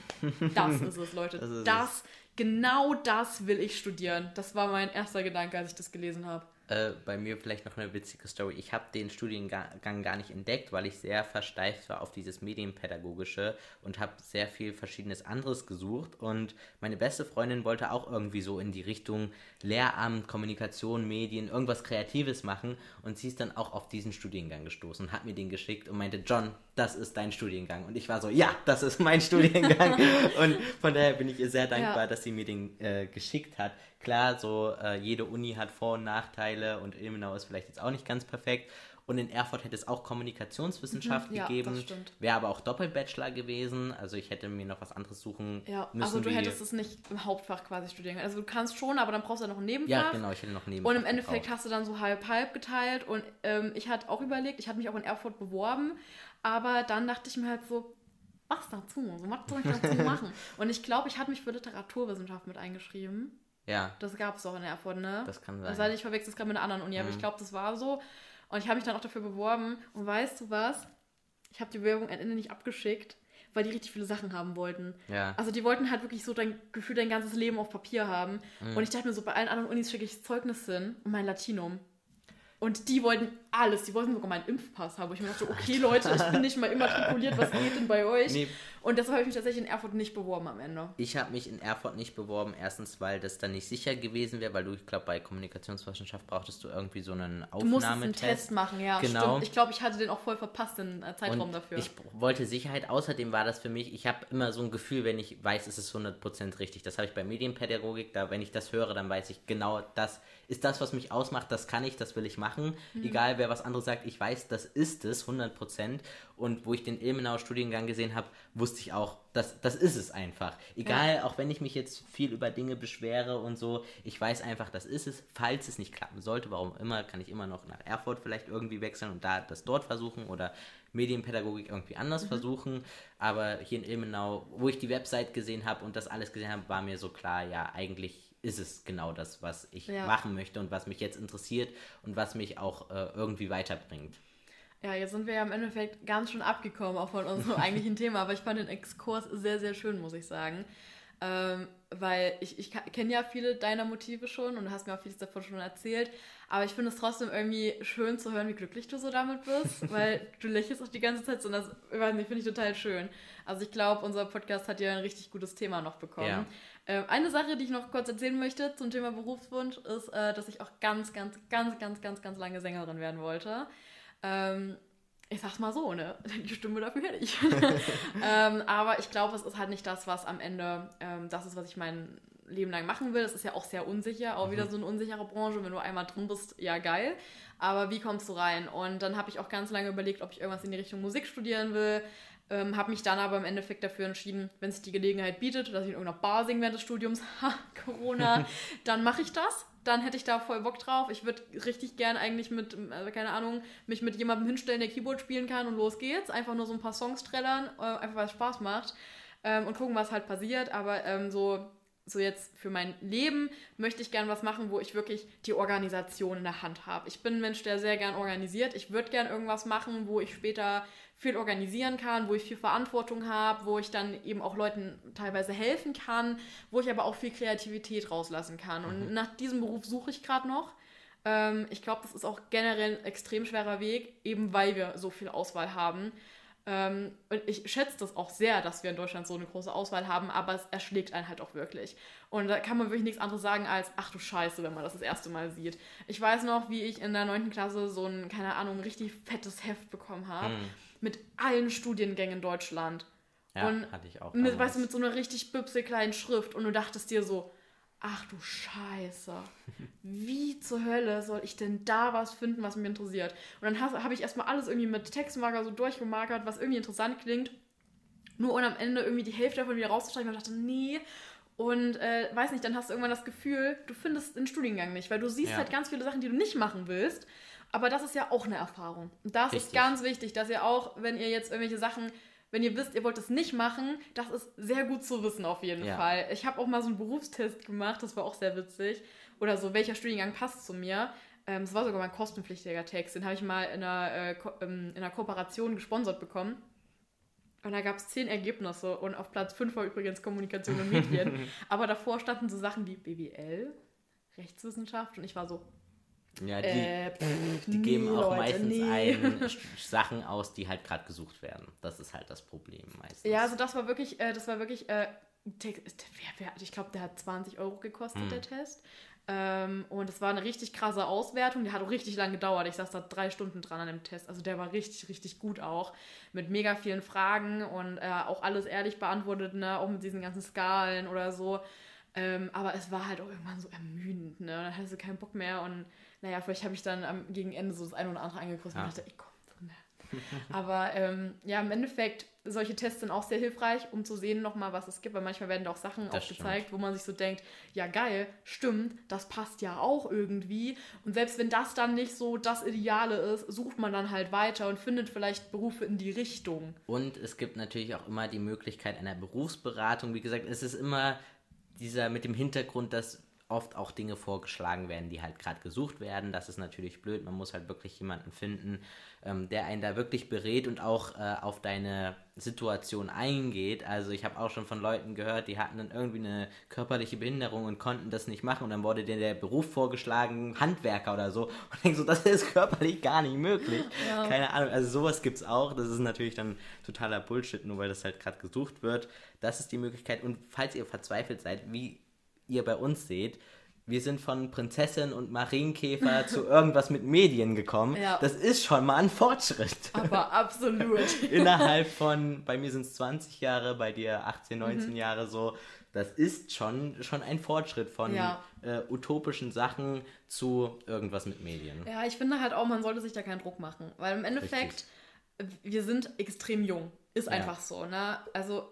das ist es, Leute. Das, das genau das will ich studieren. Das war mein erster Gedanke, als ich das gelesen habe. Äh, bei mir vielleicht noch eine witzige Story. Ich habe den Studiengang gar nicht entdeckt, weil ich sehr versteift war auf dieses Medienpädagogische und habe sehr viel verschiedenes anderes gesucht. Und meine beste Freundin wollte auch irgendwie so in die Richtung Lehramt, Kommunikation, Medien, irgendwas Kreatives machen. Und sie ist dann auch auf diesen Studiengang gestoßen und hat mir den geschickt und meinte, John, das ist dein Studiengang. Und ich war so, ja, das ist mein Studiengang. und von daher bin ich ihr sehr dankbar, ja. dass sie mir den äh, geschickt hat. Klar, so äh, jede Uni hat Vor- und Nachteile und Ilmenau ist vielleicht jetzt auch nicht ganz perfekt. Und in Erfurt hätte es auch Kommunikationswissenschaft mhm, gegeben. Ja, Wäre aber auch Doppelbachelor gewesen. Also ich hätte mir noch was anderes suchen ja, müssen. Also du hättest es nicht im Hauptfach quasi studieren Also du kannst schon, aber dann brauchst du ja noch ein Nebenfach. Ja, genau, ich hätte noch ein Nebenfach. Und im Endeffekt gebraucht. hast du dann so halb-halb geteilt. Und ähm, ich hatte auch überlegt, ich hatte mich auch in Erfurt beworben. Aber dann dachte ich mir halt so, was dazu? Was soll ich dazu machen? Und ich glaube, ich hatte mich für Literaturwissenschaft mit eingeschrieben. Ja. Das gab es auch in Erfurt, ne? Das kann sein. Das heißt, ich verwechsel es gerade mit einer anderen Uni, mhm. aber ich mhm. glaube, das war so. Und ich habe mich dann auch dafür beworben. Und weißt du was? Ich habe die Bewerbung am Ende nicht abgeschickt, weil die richtig viele Sachen haben wollten. Ja. Also die wollten halt wirklich so dein Gefühl, dein ganzes Leben auf Papier haben. Mhm. Und ich dachte mir so, bei allen anderen Unis schicke ich Zeugnis hin und mein Latinum. Und die wollten alles. Die wollten sogar meinen Impfpass haben. Wo ich mir dachte, okay, Leute, ich bin nicht mal immatrikuliert. Was geht denn bei euch? Nee. Und deshalb habe ich mich tatsächlich in Erfurt nicht beworben am Ende. Ich habe mich in Erfurt nicht beworben. Erstens, weil das dann nicht sicher gewesen wäre, weil du, ich glaube, bei Kommunikationswissenschaft brauchtest du irgendwie so einen Aufnahmetest. Du musstest einen Test machen, ja. Genau. Stimmt. Ich glaube, ich hatte den auch voll verpasst, den äh, Zeitraum Und dafür. Ich wollte Sicherheit. Außerdem war das für mich, ich habe immer so ein Gefühl, wenn ich weiß, es ist 100% richtig. Das habe ich bei Medienpädagogik. Da, wenn ich das höre, dann weiß ich genau, das ist das, was mich ausmacht. Das kann ich, das will ich machen. Mhm. Egal, wer was anderes sagt, ich weiß, das ist es, 100%. Und wo ich den Ilmenauer Studiengang gesehen habe, wusste ich auch, das, das ist es einfach. Egal, ja. auch wenn ich mich jetzt viel über Dinge beschwere und so, ich weiß einfach, das ist es. Falls es nicht klappen sollte, warum immer, kann ich immer noch nach Erfurt vielleicht irgendwie wechseln und da das dort versuchen oder Medienpädagogik irgendwie anders mhm. versuchen. Aber hier in Ilmenau, wo ich die Website gesehen habe und das alles gesehen habe, war mir so klar, ja, eigentlich ist es genau das, was ich ja. machen möchte und was mich jetzt interessiert und was mich auch äh, irgendwie weiterbringt. Ja, jetzt sind wir ja im Endeffekt ganz schön abgekommen auch von unserem eigentlichen Thema, aber ich fand den Exkurs sehr, sehr schön, muss ich sagen. Ähm, weil ich, ich kenne ja viele deiner Motive schon und du hast mir auch vieles davon schon erzählt, aber ich finde es trotzdem irgendwie schön zu hören, wie glücklich du so damit bist, weil du lächelst auch die ganze Zeit so und das finde ich total schön. Also ich glaube, unser Podcast hat ja ein richtig gutes Thema noch bekommen. Ja. Ähm, eine Sache, die ich noch kurz erzählen möchte zum Thema Berufswunsch, ist, äh, dass ich auch ganz, ganz, ganz, ganz, ganz, ganz lange Sängerin werden wollte. Ähm, ich sag's mal so, ne? Die Stimme dafür hätte ich. ähm, aber ich glaube, es ist halt nicht das, was am Ende das ist, was ich mein Leben lang machen will. Es ist ja auch sehr unsicher, auch mhm. wieder so eine unsichere Branche. Wenn du einmal drin bist, ja geil. Aber wie kommst du rein? Und dann habe ich auch ganz lange überlegt, ob ich irgendwas in die Richtung Musik studieren will. Ähm, habe mich dann aber im Endeffekt dafür entschieden, wenn sich die Gelegenheit bietet, dass ich in irgendeiner Bar singe während des Studiums, ha, Corona, dann mache ich das dann hätte ich da voll Bock drauf. Ich würde richtig gern eigentlich mit, also keine Ahnung, mich mit jemandem hinstellen, der Keyboard spielen kann und los geht's. Einfach nur so ein paar Songs trällern, äh, einfach weil es Spaß macht ähm, und gucken, was halt passiert. Aber ähm, so, so jetzt für mein Leben möchte ich gern was machen, wo ich wirklich die Organisation in der Hand habe. Ich bin ein Mensch, der sehr gern organisiert. Ich würde gern irgendwas machen, wo ich später viel organisieren kann, wo ich viel Verantwortung habe, wo ich dann eben auch Leuten teilweise helfen kann, wo ich aber auch viel Kreativität rauslassen kann. Und mhm. nach diesem Beruf suche ich gerade noch. Ähm, ich glaube, das ist auch generell ein extrem schwerer Weg, eben weil wir so viel Auswahl haben. Ähm, und ich schätze das auch sehr, dass wir in Deutschland so eine große Auswahl haben, aber es erschlägt einen halt auch wirklich. Und da kann man wirklich nichts anderes sagen als, ach du Scheiße, wenn man das das erste Mal sieht. Ich weiß noch, wie ich in der 9. Klasse so ein, keine Ahnung, richtig fettes Heft bekommen habe. Hm. Mit allen Studiengängen in Deutschland. Ja, und hatte ich auch. Mit, weißt du, mit so einer richtig bübse kleinen Schrift. Und du dachtest dir so, ach du Scheiße, wie zur Hölle soll ich denn da was finden, was mich interessiert? Und dann habe ich erstmal alles irgendwie mit Textmarker so durchgemarkert, was irgendwie interessant klingt. Nur um am Ende irgendwie die Hälfte davon wieder rauszustreichen und dachte, nee. Und äh, weiß nicht, dann hast du irgendwann das Gefühl, du findest den Studiengang nicht, weil du siehst ja. halt ganz viele Sachen, die du nicht machen willst. Aber das ist ja auch eine Erfahrung. Und das Richtig. ist ganz wichtig, dass ihr auch, wenn ihr jetzt irgendwelche Sachen wenn ihr wisst, ihr wollt das nicht machen, das ist sehr gut zu wissen auf jeden ja. Fall. Ich habe auch mal so einen Berufstest gemacht, das war auch sehr witzig. Oder so, welcher Studiengang passt zu mir. Ähm, das war sogar mein kostenpflichtiger Text. Den habe ich mal in einer, äh, ähm, in einer Kooperation gesponsert bekommen. Und da gab es zehn Ergebnisse und auf Platz fünf war übrigens Kommunikation und Medien. Aber davor standen so Sachen wie BWL, Rechtswissenschaft und ich war so, ja, die, äh, pff, die geben nee, auch Leute, meistens nee. ein, Sachen aus, die halt gerade gesucht werden. Das ist halt das Problem meistens. Ja, also das war wirklich, äh, das war wirklich, äh, ich glaube, der hat 20 Euro gekostet, hm. der Test. Ähm, und es war eine richtig krasse Auswertung. Der hat auch richtig lange gedauert. Ich saß da drei Stunden dran an dem Test. Also der war richtig, richtig gut auch. Mit mega vielen Fragen und äh, auch alles ehrlich beantwortet, ne? Auch mit diesen ganzen Skalen oder so. Ähm, aber es war halt auch irgendwann so ermüdend, ne? Dann hattest du keinen Bock mehr und naja, vielleicht habe ich dann am gegen Ende so das eine oder andere angekostet ja. und dachte, ich komm drin. Aber ähm, ja, im Endeffekt, solche Tests sind auch sehr hilfreich, um zu sehen nochmal, was es gibt, weil manchmal werden da auch Sachen das aufgezeigt, stimmt. wo man sich so denkt, ja geil, stimmt, das passt ja auch irgendwie. Und selbst wenn das dann nicht so das Ideale ist, sucht man dann halt weiter und findet vielleicht Berufe in die Richtung. Und es gibt natürlich auch immer die Möglichkeit einer Berufsberatung. Wie gesagt, es ist immer dieser mit dem Hintergrund, dass oft auch Dinge vorgeschlagen werden, die halt gerade gesucht werden. Das ist natürlich blöd. Man muss halt wirklich jemanden finden, ähm, der einen da wirklich berät und auch äh, auf deine Situation eingeht. Also ich habe auch schon von Leuten gehört, die hatten dann irgendwie eine körperliche Behinderung und konnten das nicht machen und dann wurde dir der Beruf vorgeschlagen, Handwerker oder so. Und denkst so, das ist körperlich gar nicht möglich. Ja. Keine Ahnung. Also sowas gibt es auch. Das ist natürlich dann totaler Bullshit, nur weil das halt gerade gesucht wird. Das ist die Möglichkeit. Und falls ihr verzweifelt seid, wie ihr bei uns seht, wir sind von Prinzessin und Marienkäfer zu irgendwas mit Medien gekommen. Ja. Das ist schon mal ein Fortschritt. Aber absolut. Innerhalb von, bei mir sind es 20 Jahre, bei dir 18, 19 mhm. Jahre so. Das ist schon, schon ein Fortschritt von ja. äh, utopischen Sachen zu irgendwas mit Medien. Ja, ich finde halt auch, man sollte sich da keinen Druck machen. Weil im Endeffekt, Richtig. wir sind extrem jung. Ist ja. einfach so. Ne? Also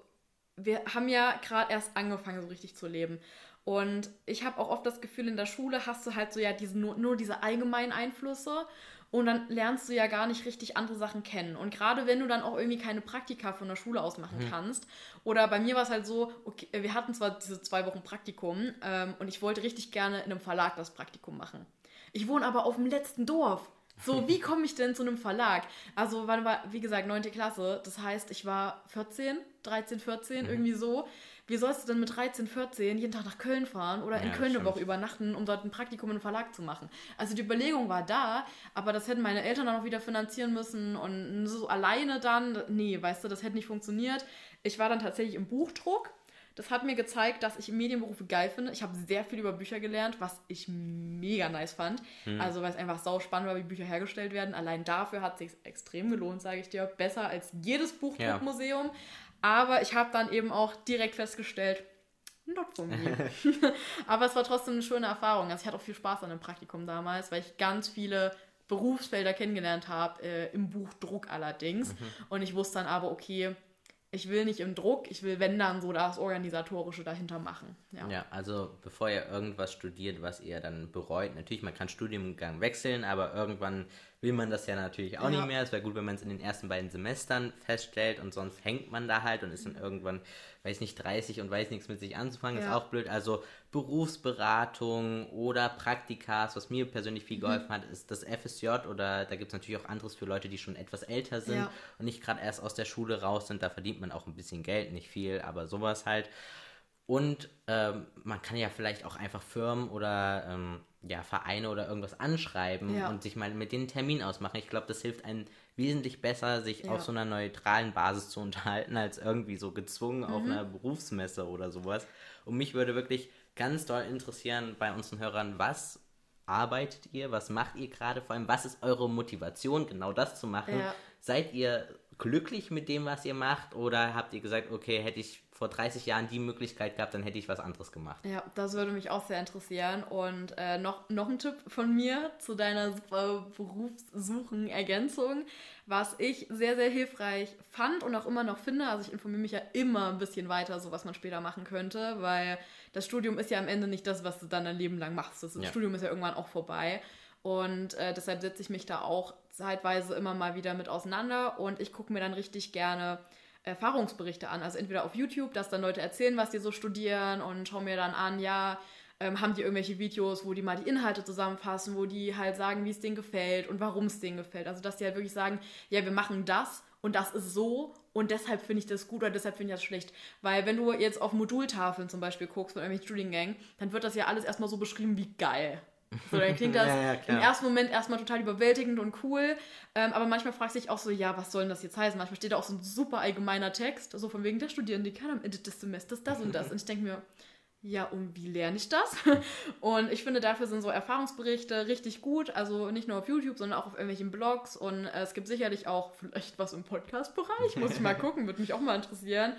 wir haben ja gerade erst angefangen, so richtig zu leben. Und ich habe auch oft das Gefühl, in der Schule hast du halt so ja diese, nur, nur diese allgemeinen Einflüsse und dann lernst du ja gar nicht richtig andere Sachen kennen. Und gerade wenn du dann auch irgendwie keine Praktika von der Schule aus machen mhm. kannst, oder bei mir war es halt so, okay, wir hatten zwar diese zwei Wochen Praktikum ähm, und ich wollte richtig gerne in einem Verlag das Praktikum machen. Ich wohne aber auf dem letzten Dorf. So, wie komme ich denn zu einem Verlag? Also, wann war, wie gesagt, 9. Klasse. Das heißt, ich war 14, 13, 14, mhm. irgendwie so wie sollst du denn mit 13, 14 jeden Tag nach Köln fahren oder in ja, Köln eine Woche übernachten, um dort ein Praktikum im Verlag zu machen? Also die Überlegung war da, aber das hätten meine Eltern dann auch wieder finanzieren müssen und so alleine dann, nee, weißt du, das hätte nicht funktioniert. Ich war dann tatsächlich im Buchdruck. Das hat mir gezeigt, dass ich Medienberufe geil finde. Ich habe sehr viel über Bücher gelernt, was ich mega nice fand. Hm. Also, weil es einfach sau spannend war, wie Bücher hergestellt werden. Allein dafür hat es sich extrem gelohnt, sage ich dir. Besser als jedes Buchdruckmuseum. Ja. Aber ich habe dann eben auch direkt festgestellt, not for me. Aber es war trotzdem eine schöne Erfahrung. Also ich hatte auch viel Spaß an dem Praktikum damals, weil ich ganz viele Berufsfelder kennengelernt habe, äh, im Buchdruck allerdings. Mhm. Und ich wusste dann aber, okay, ich will nicht im Druck, ich will, wenn dann, so das Organisatorische dahinter machen. Ja. ja, also bevor ihr irgendwas studiert, was ihr dann bereut, natürlich, man kann Studiengang wechseln, aber irgendwann will man das ja natürlich auch ja. nicht mehr. Es wäre gut, wenn man es in den ersten beiden Semestern feststellt und sonst hängt man da halt und ist dann irgendwann, weiß nicht, 30 und weiß nichts mit sich anzufangen, ja. ist auch blöd. Also Berufsberatung oder Praktikas, was mir persönlich viel mhm. geholfen mhm. hat, ist das FSJ oder da gibt es natürlich auch anderes für Leute, die schon etwas älter sind ja. und nicht gerade erst aus der Schule raus sind. Da verdient man auch ein bisschen Geld, nicht viel, aber sowas halt Und ähm, man kann ja vielleicht auch einfach Firmen oder ähm, ja, Vereine oder irgendwas anschreiben Ja. und sich mal mit denen einen Termin ausmachen. Ich glaube, das hilft einem wesentlich besser, sich Ja. auf so einer neutralen Basis zu unterhalten, als irgendwie so gezwungen auf Mhm. einer Berufsmesse oder sowas. Und mich würde wirklich ganz doll interessieren bei unseren Hörern, was arbeitet ihr, was macht ihr gerade, vor allem, was ist eure Motivation, genau das zu machen? Ja. Seid ihr glücklich mit dem, was ihr macht, oder habt ihr gesagt, okay, hätte ich vor 30 Jahren die Möglichkeit gehabt, dann hätte ich was anderes gemacht? Ja, das würde mich auch sehr interessieren. Und äh, noch, noch ein Tipp von mir zu deiner super Berufssuchen-Ergänzung, was ich sehr, sehr hilfreich fand und auch immer noch finde. Also ich informiere mich ja immer ein bisschen weiter, so was man später machen könnte, weil das Studium ist ja am Ende nicht das, was du dann dein Leben lang machst. Das Ja. Studium ist ja irgendwann auch vorbei. Und äh, deshalb setze ich mich da auch zeitweise immer mal wieder mit auseinander und ich gucke mir dann richtig gerne Erfahrungsberichte an. Also entweder auf YouTube, dass dann Leute erzählen, was die so studieren und schaue mir dann an, ja, ähm, haben die irgendwelche Videos, wo die mal die Inhalte zusammenfassen, wo die halt sagen, wie es denen gefällt und warum es denen gefällt. Also dass die halt wirklich sagen, ja, wir machen das und das ist so und deshalb finde ich das gut oder deshalb finde ich das schlecht. Weil wenn du jetzt auf Modultafeln zum Beispiel guckst von irgendwelchen Studiengängen, dann wird das ja alles erstmal so beschrieben wie geil. So, dann klingt das Ja, ja, im ersten Moment erstmal total überwältigend und cool. Ähm, aber manchmal fragst du dich auch so, ja, was soll denn das jetzt heißen? Manchmal steht da auch so ein super allgemeiner Text, so von wegen der Studierende kann am Ende des Semesters das und das. Und ich denke mir, ja, und wie lerne ich das? Und ich finde, dafür sind so Erfahrungsberichte richtig gut. Also nicht nur auf YouTube, sondern auch auf irgendwelchen Blogs. Und äh, es gibt sicherlich auch vielleicht was im Podcast-Bereich. Muss ich mal gucken, würde mich auch mal interessieren.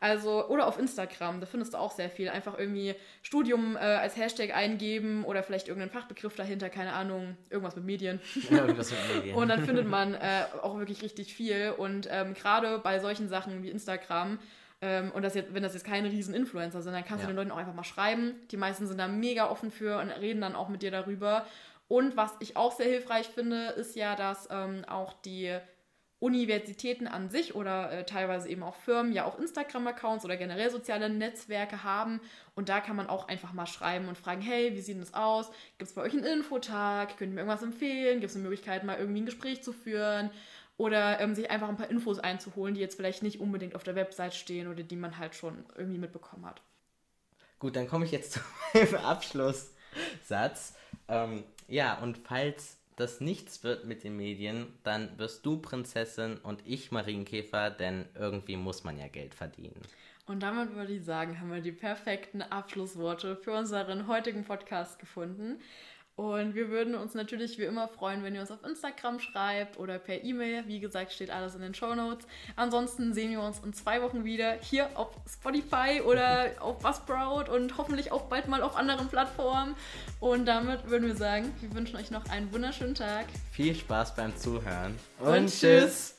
Also, oder auf Instagram, da findest du auch sehr viel. Einfach irgendwie Studium äh, als Hashtag eingeben oder vielleicht irgendeinen Fachbegriff dahinter, keine Ahnung, irgendwas mit Medien. Ja, irgendwas mit Medien. Und dann findet man äh, auch wirklich richtig viel. Und ähm, gerade bei solchen Sachen wie Instagram, ähm, und das jetzt, wenn das jetzt keine riesen Influencer sind, dann kannst Ja. du den Leuten auch einfach mal schreiben. Die meisten sind da mega offen für und reden dann auch mit dir darüber. Und was ich auch sehr hilfreich finde, ist ja, dass ähm, auch die Universitäten an sich oder äh, teilweise eben auch Firmen ja auch Instagram-Accounts oder generell soziale Netzwerke haben. Und da kann man auch einfach mal schreiben und fragen, hey, wie sieht das aus? Gibt es bei euch einen Infotag? Könnt ihr mir irgendwas empfehlen? Gibt es eine Möglichkeit, mal irgendwie ein Gespräch zu führen? Oder ähm, sich einfach ein paar Infos einzuholen, die jetzt vielleicht nicht unbedingt auf der Website stehen oder die man halt schon irgendwie mitbekommen hat. Gut, dann komme ich jetzt zu meinem Abschlusssatz. Ähm, ja, und falls das nichts wird mit den Medien, dann wirst du Prinzessin und ich Marienkäfer, denn irgendwie muss man ja Geld verdienen. Und damit würde ich sagen, haben wir die perfekten Abschlussworte für unseren heutigen Podcast gefunden. Und wir würden uns natürlich wie immer freuen, wenn ihr uns auf Instagram schreibt oder per E-Mail. Wie gesagt, steht alles in den Show Notes. Ansonsten sehen wir uns in zwei Wochen wieder hier auf Spotify oder auf Buzzsprout und hoffentlich auch bald mal auf anderen Plattformen. Und damit würden wir sagen, wir wünschen euch noch einen wunderschönen Tag. Viel Spaß beim Zuhören Und tschüss.